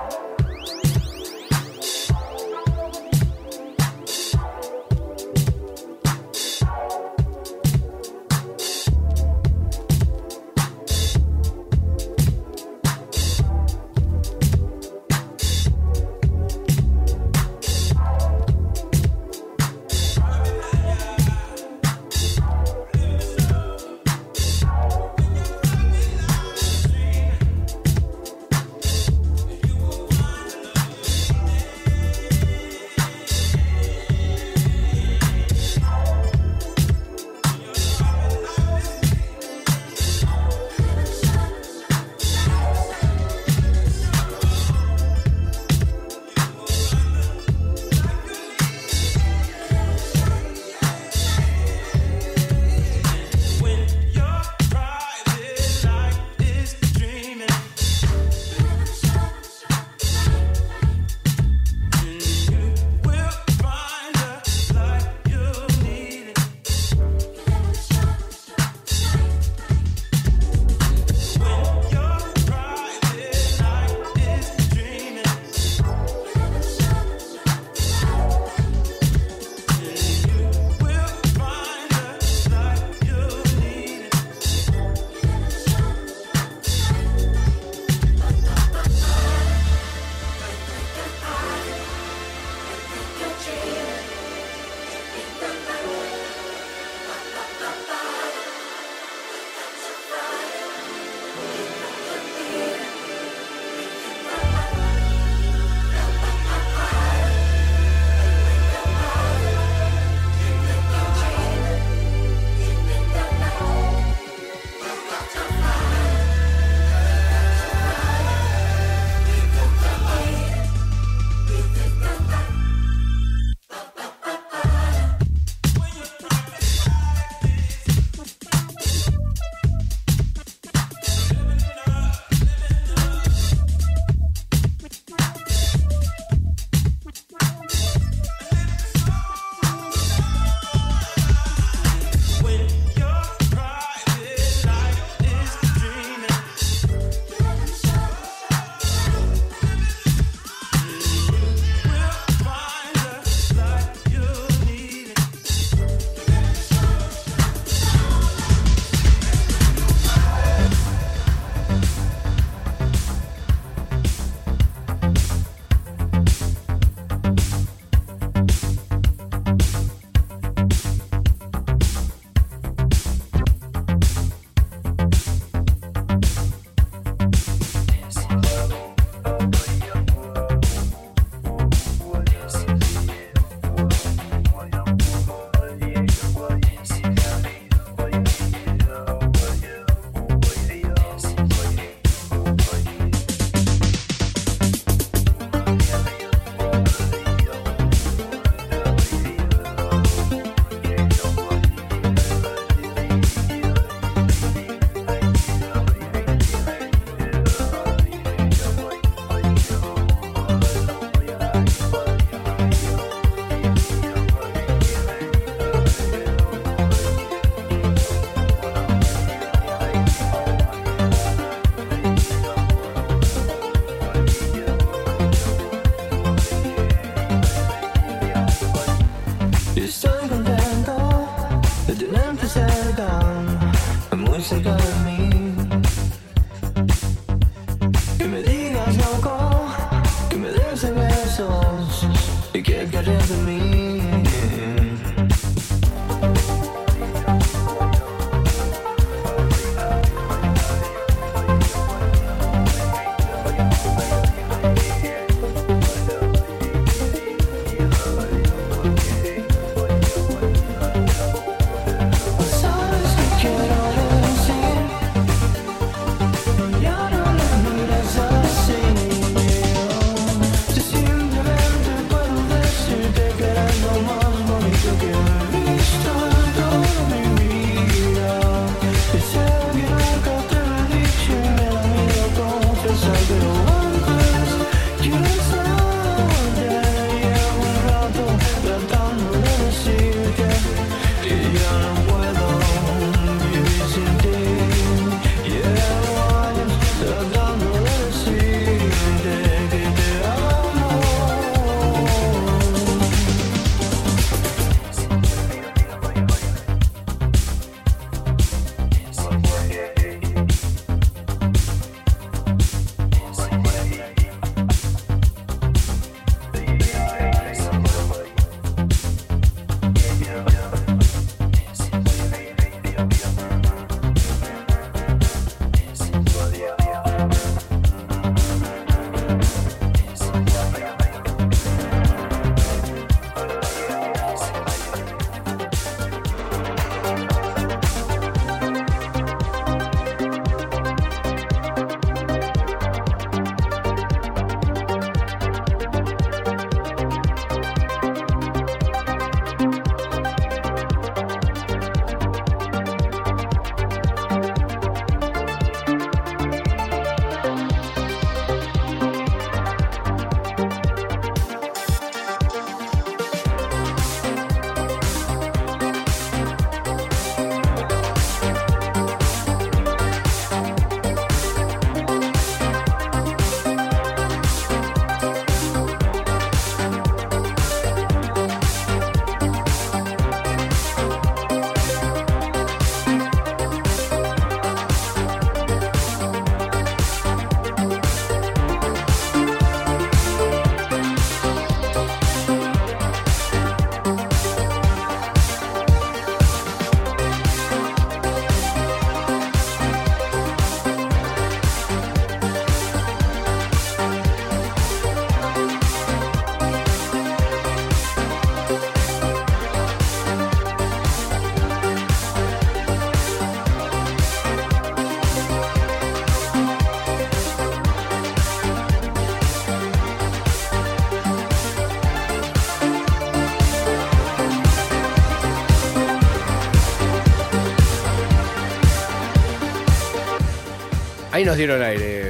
nos dieron aire.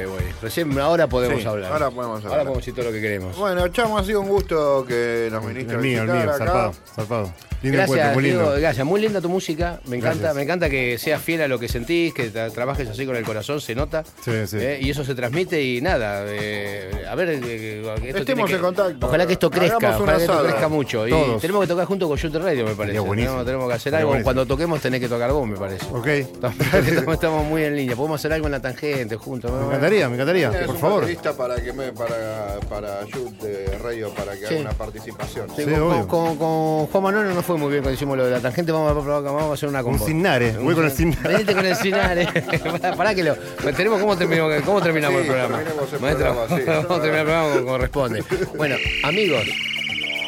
Recién ahora podemos Sí, hablar. ahora podemos hablar. Ahora podemos decir todo lo que queremos. Bueno, Chamo, ha sido un gusto que nos viniste El a mío, el visitar mío, acá. zarpado, zarpado. Lindo encuentro, Gracias, muy lindo. Diego, gracias. Muy linda tu música. Me encanta, Gracias. me encanta que seas fiel a lo que sentís, que tra- trabajes así con el corazón, se nota. Sí, sí. Eh, y eso se transmite y nada. eh, a ver, eh, que esto tiene Estemos que- en contacto. Ojalá que esto crezca, Hagamos ojalá que esto crezca mucho. Y Todos. tenemos que tocar junto con Shooter Radio, me parece. buenísimo. Tenemos, tenemos que hacer Sería algo. buenísimo. Cuando toquemos tenés que tocar vos, me parece. Ok. (laughs) Estamos, estamos- estamos muy en línea. Podemos hacer algo en la tangente juntos. Me encantaría, me encantaría, Por un favor. para que me para para de Radio para que Sí. haga una participación. Sí, con, con- con Juan Manuel no fue muy bien cuando hicimos lo de la tangente. Vamos a, probar- vamos a hacer una Un combo. Cignare, voy con el Cignare. Venite con el (laughs) (laughs) pará, pará que lo. Tenemos cómo terminamos, cómo terminamos Sí, el programa. terminemos el Maestro, programa, sí. (laughs) vamos a terminar el programa como corresponde. Bueno, amigos,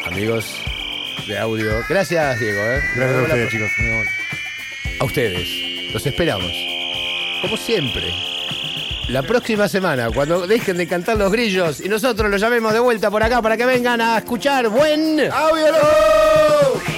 amigos de audio. Gracias, Diego. ¿eh? Gracias a ustedes, chicos. A ustedes. Los esperamos. Como siempre. La próxima semana, cuando dejen de cantar los grillos y nosotros los llamemos de vuelta por acá para que vengan a escuchar buen ¡Audio!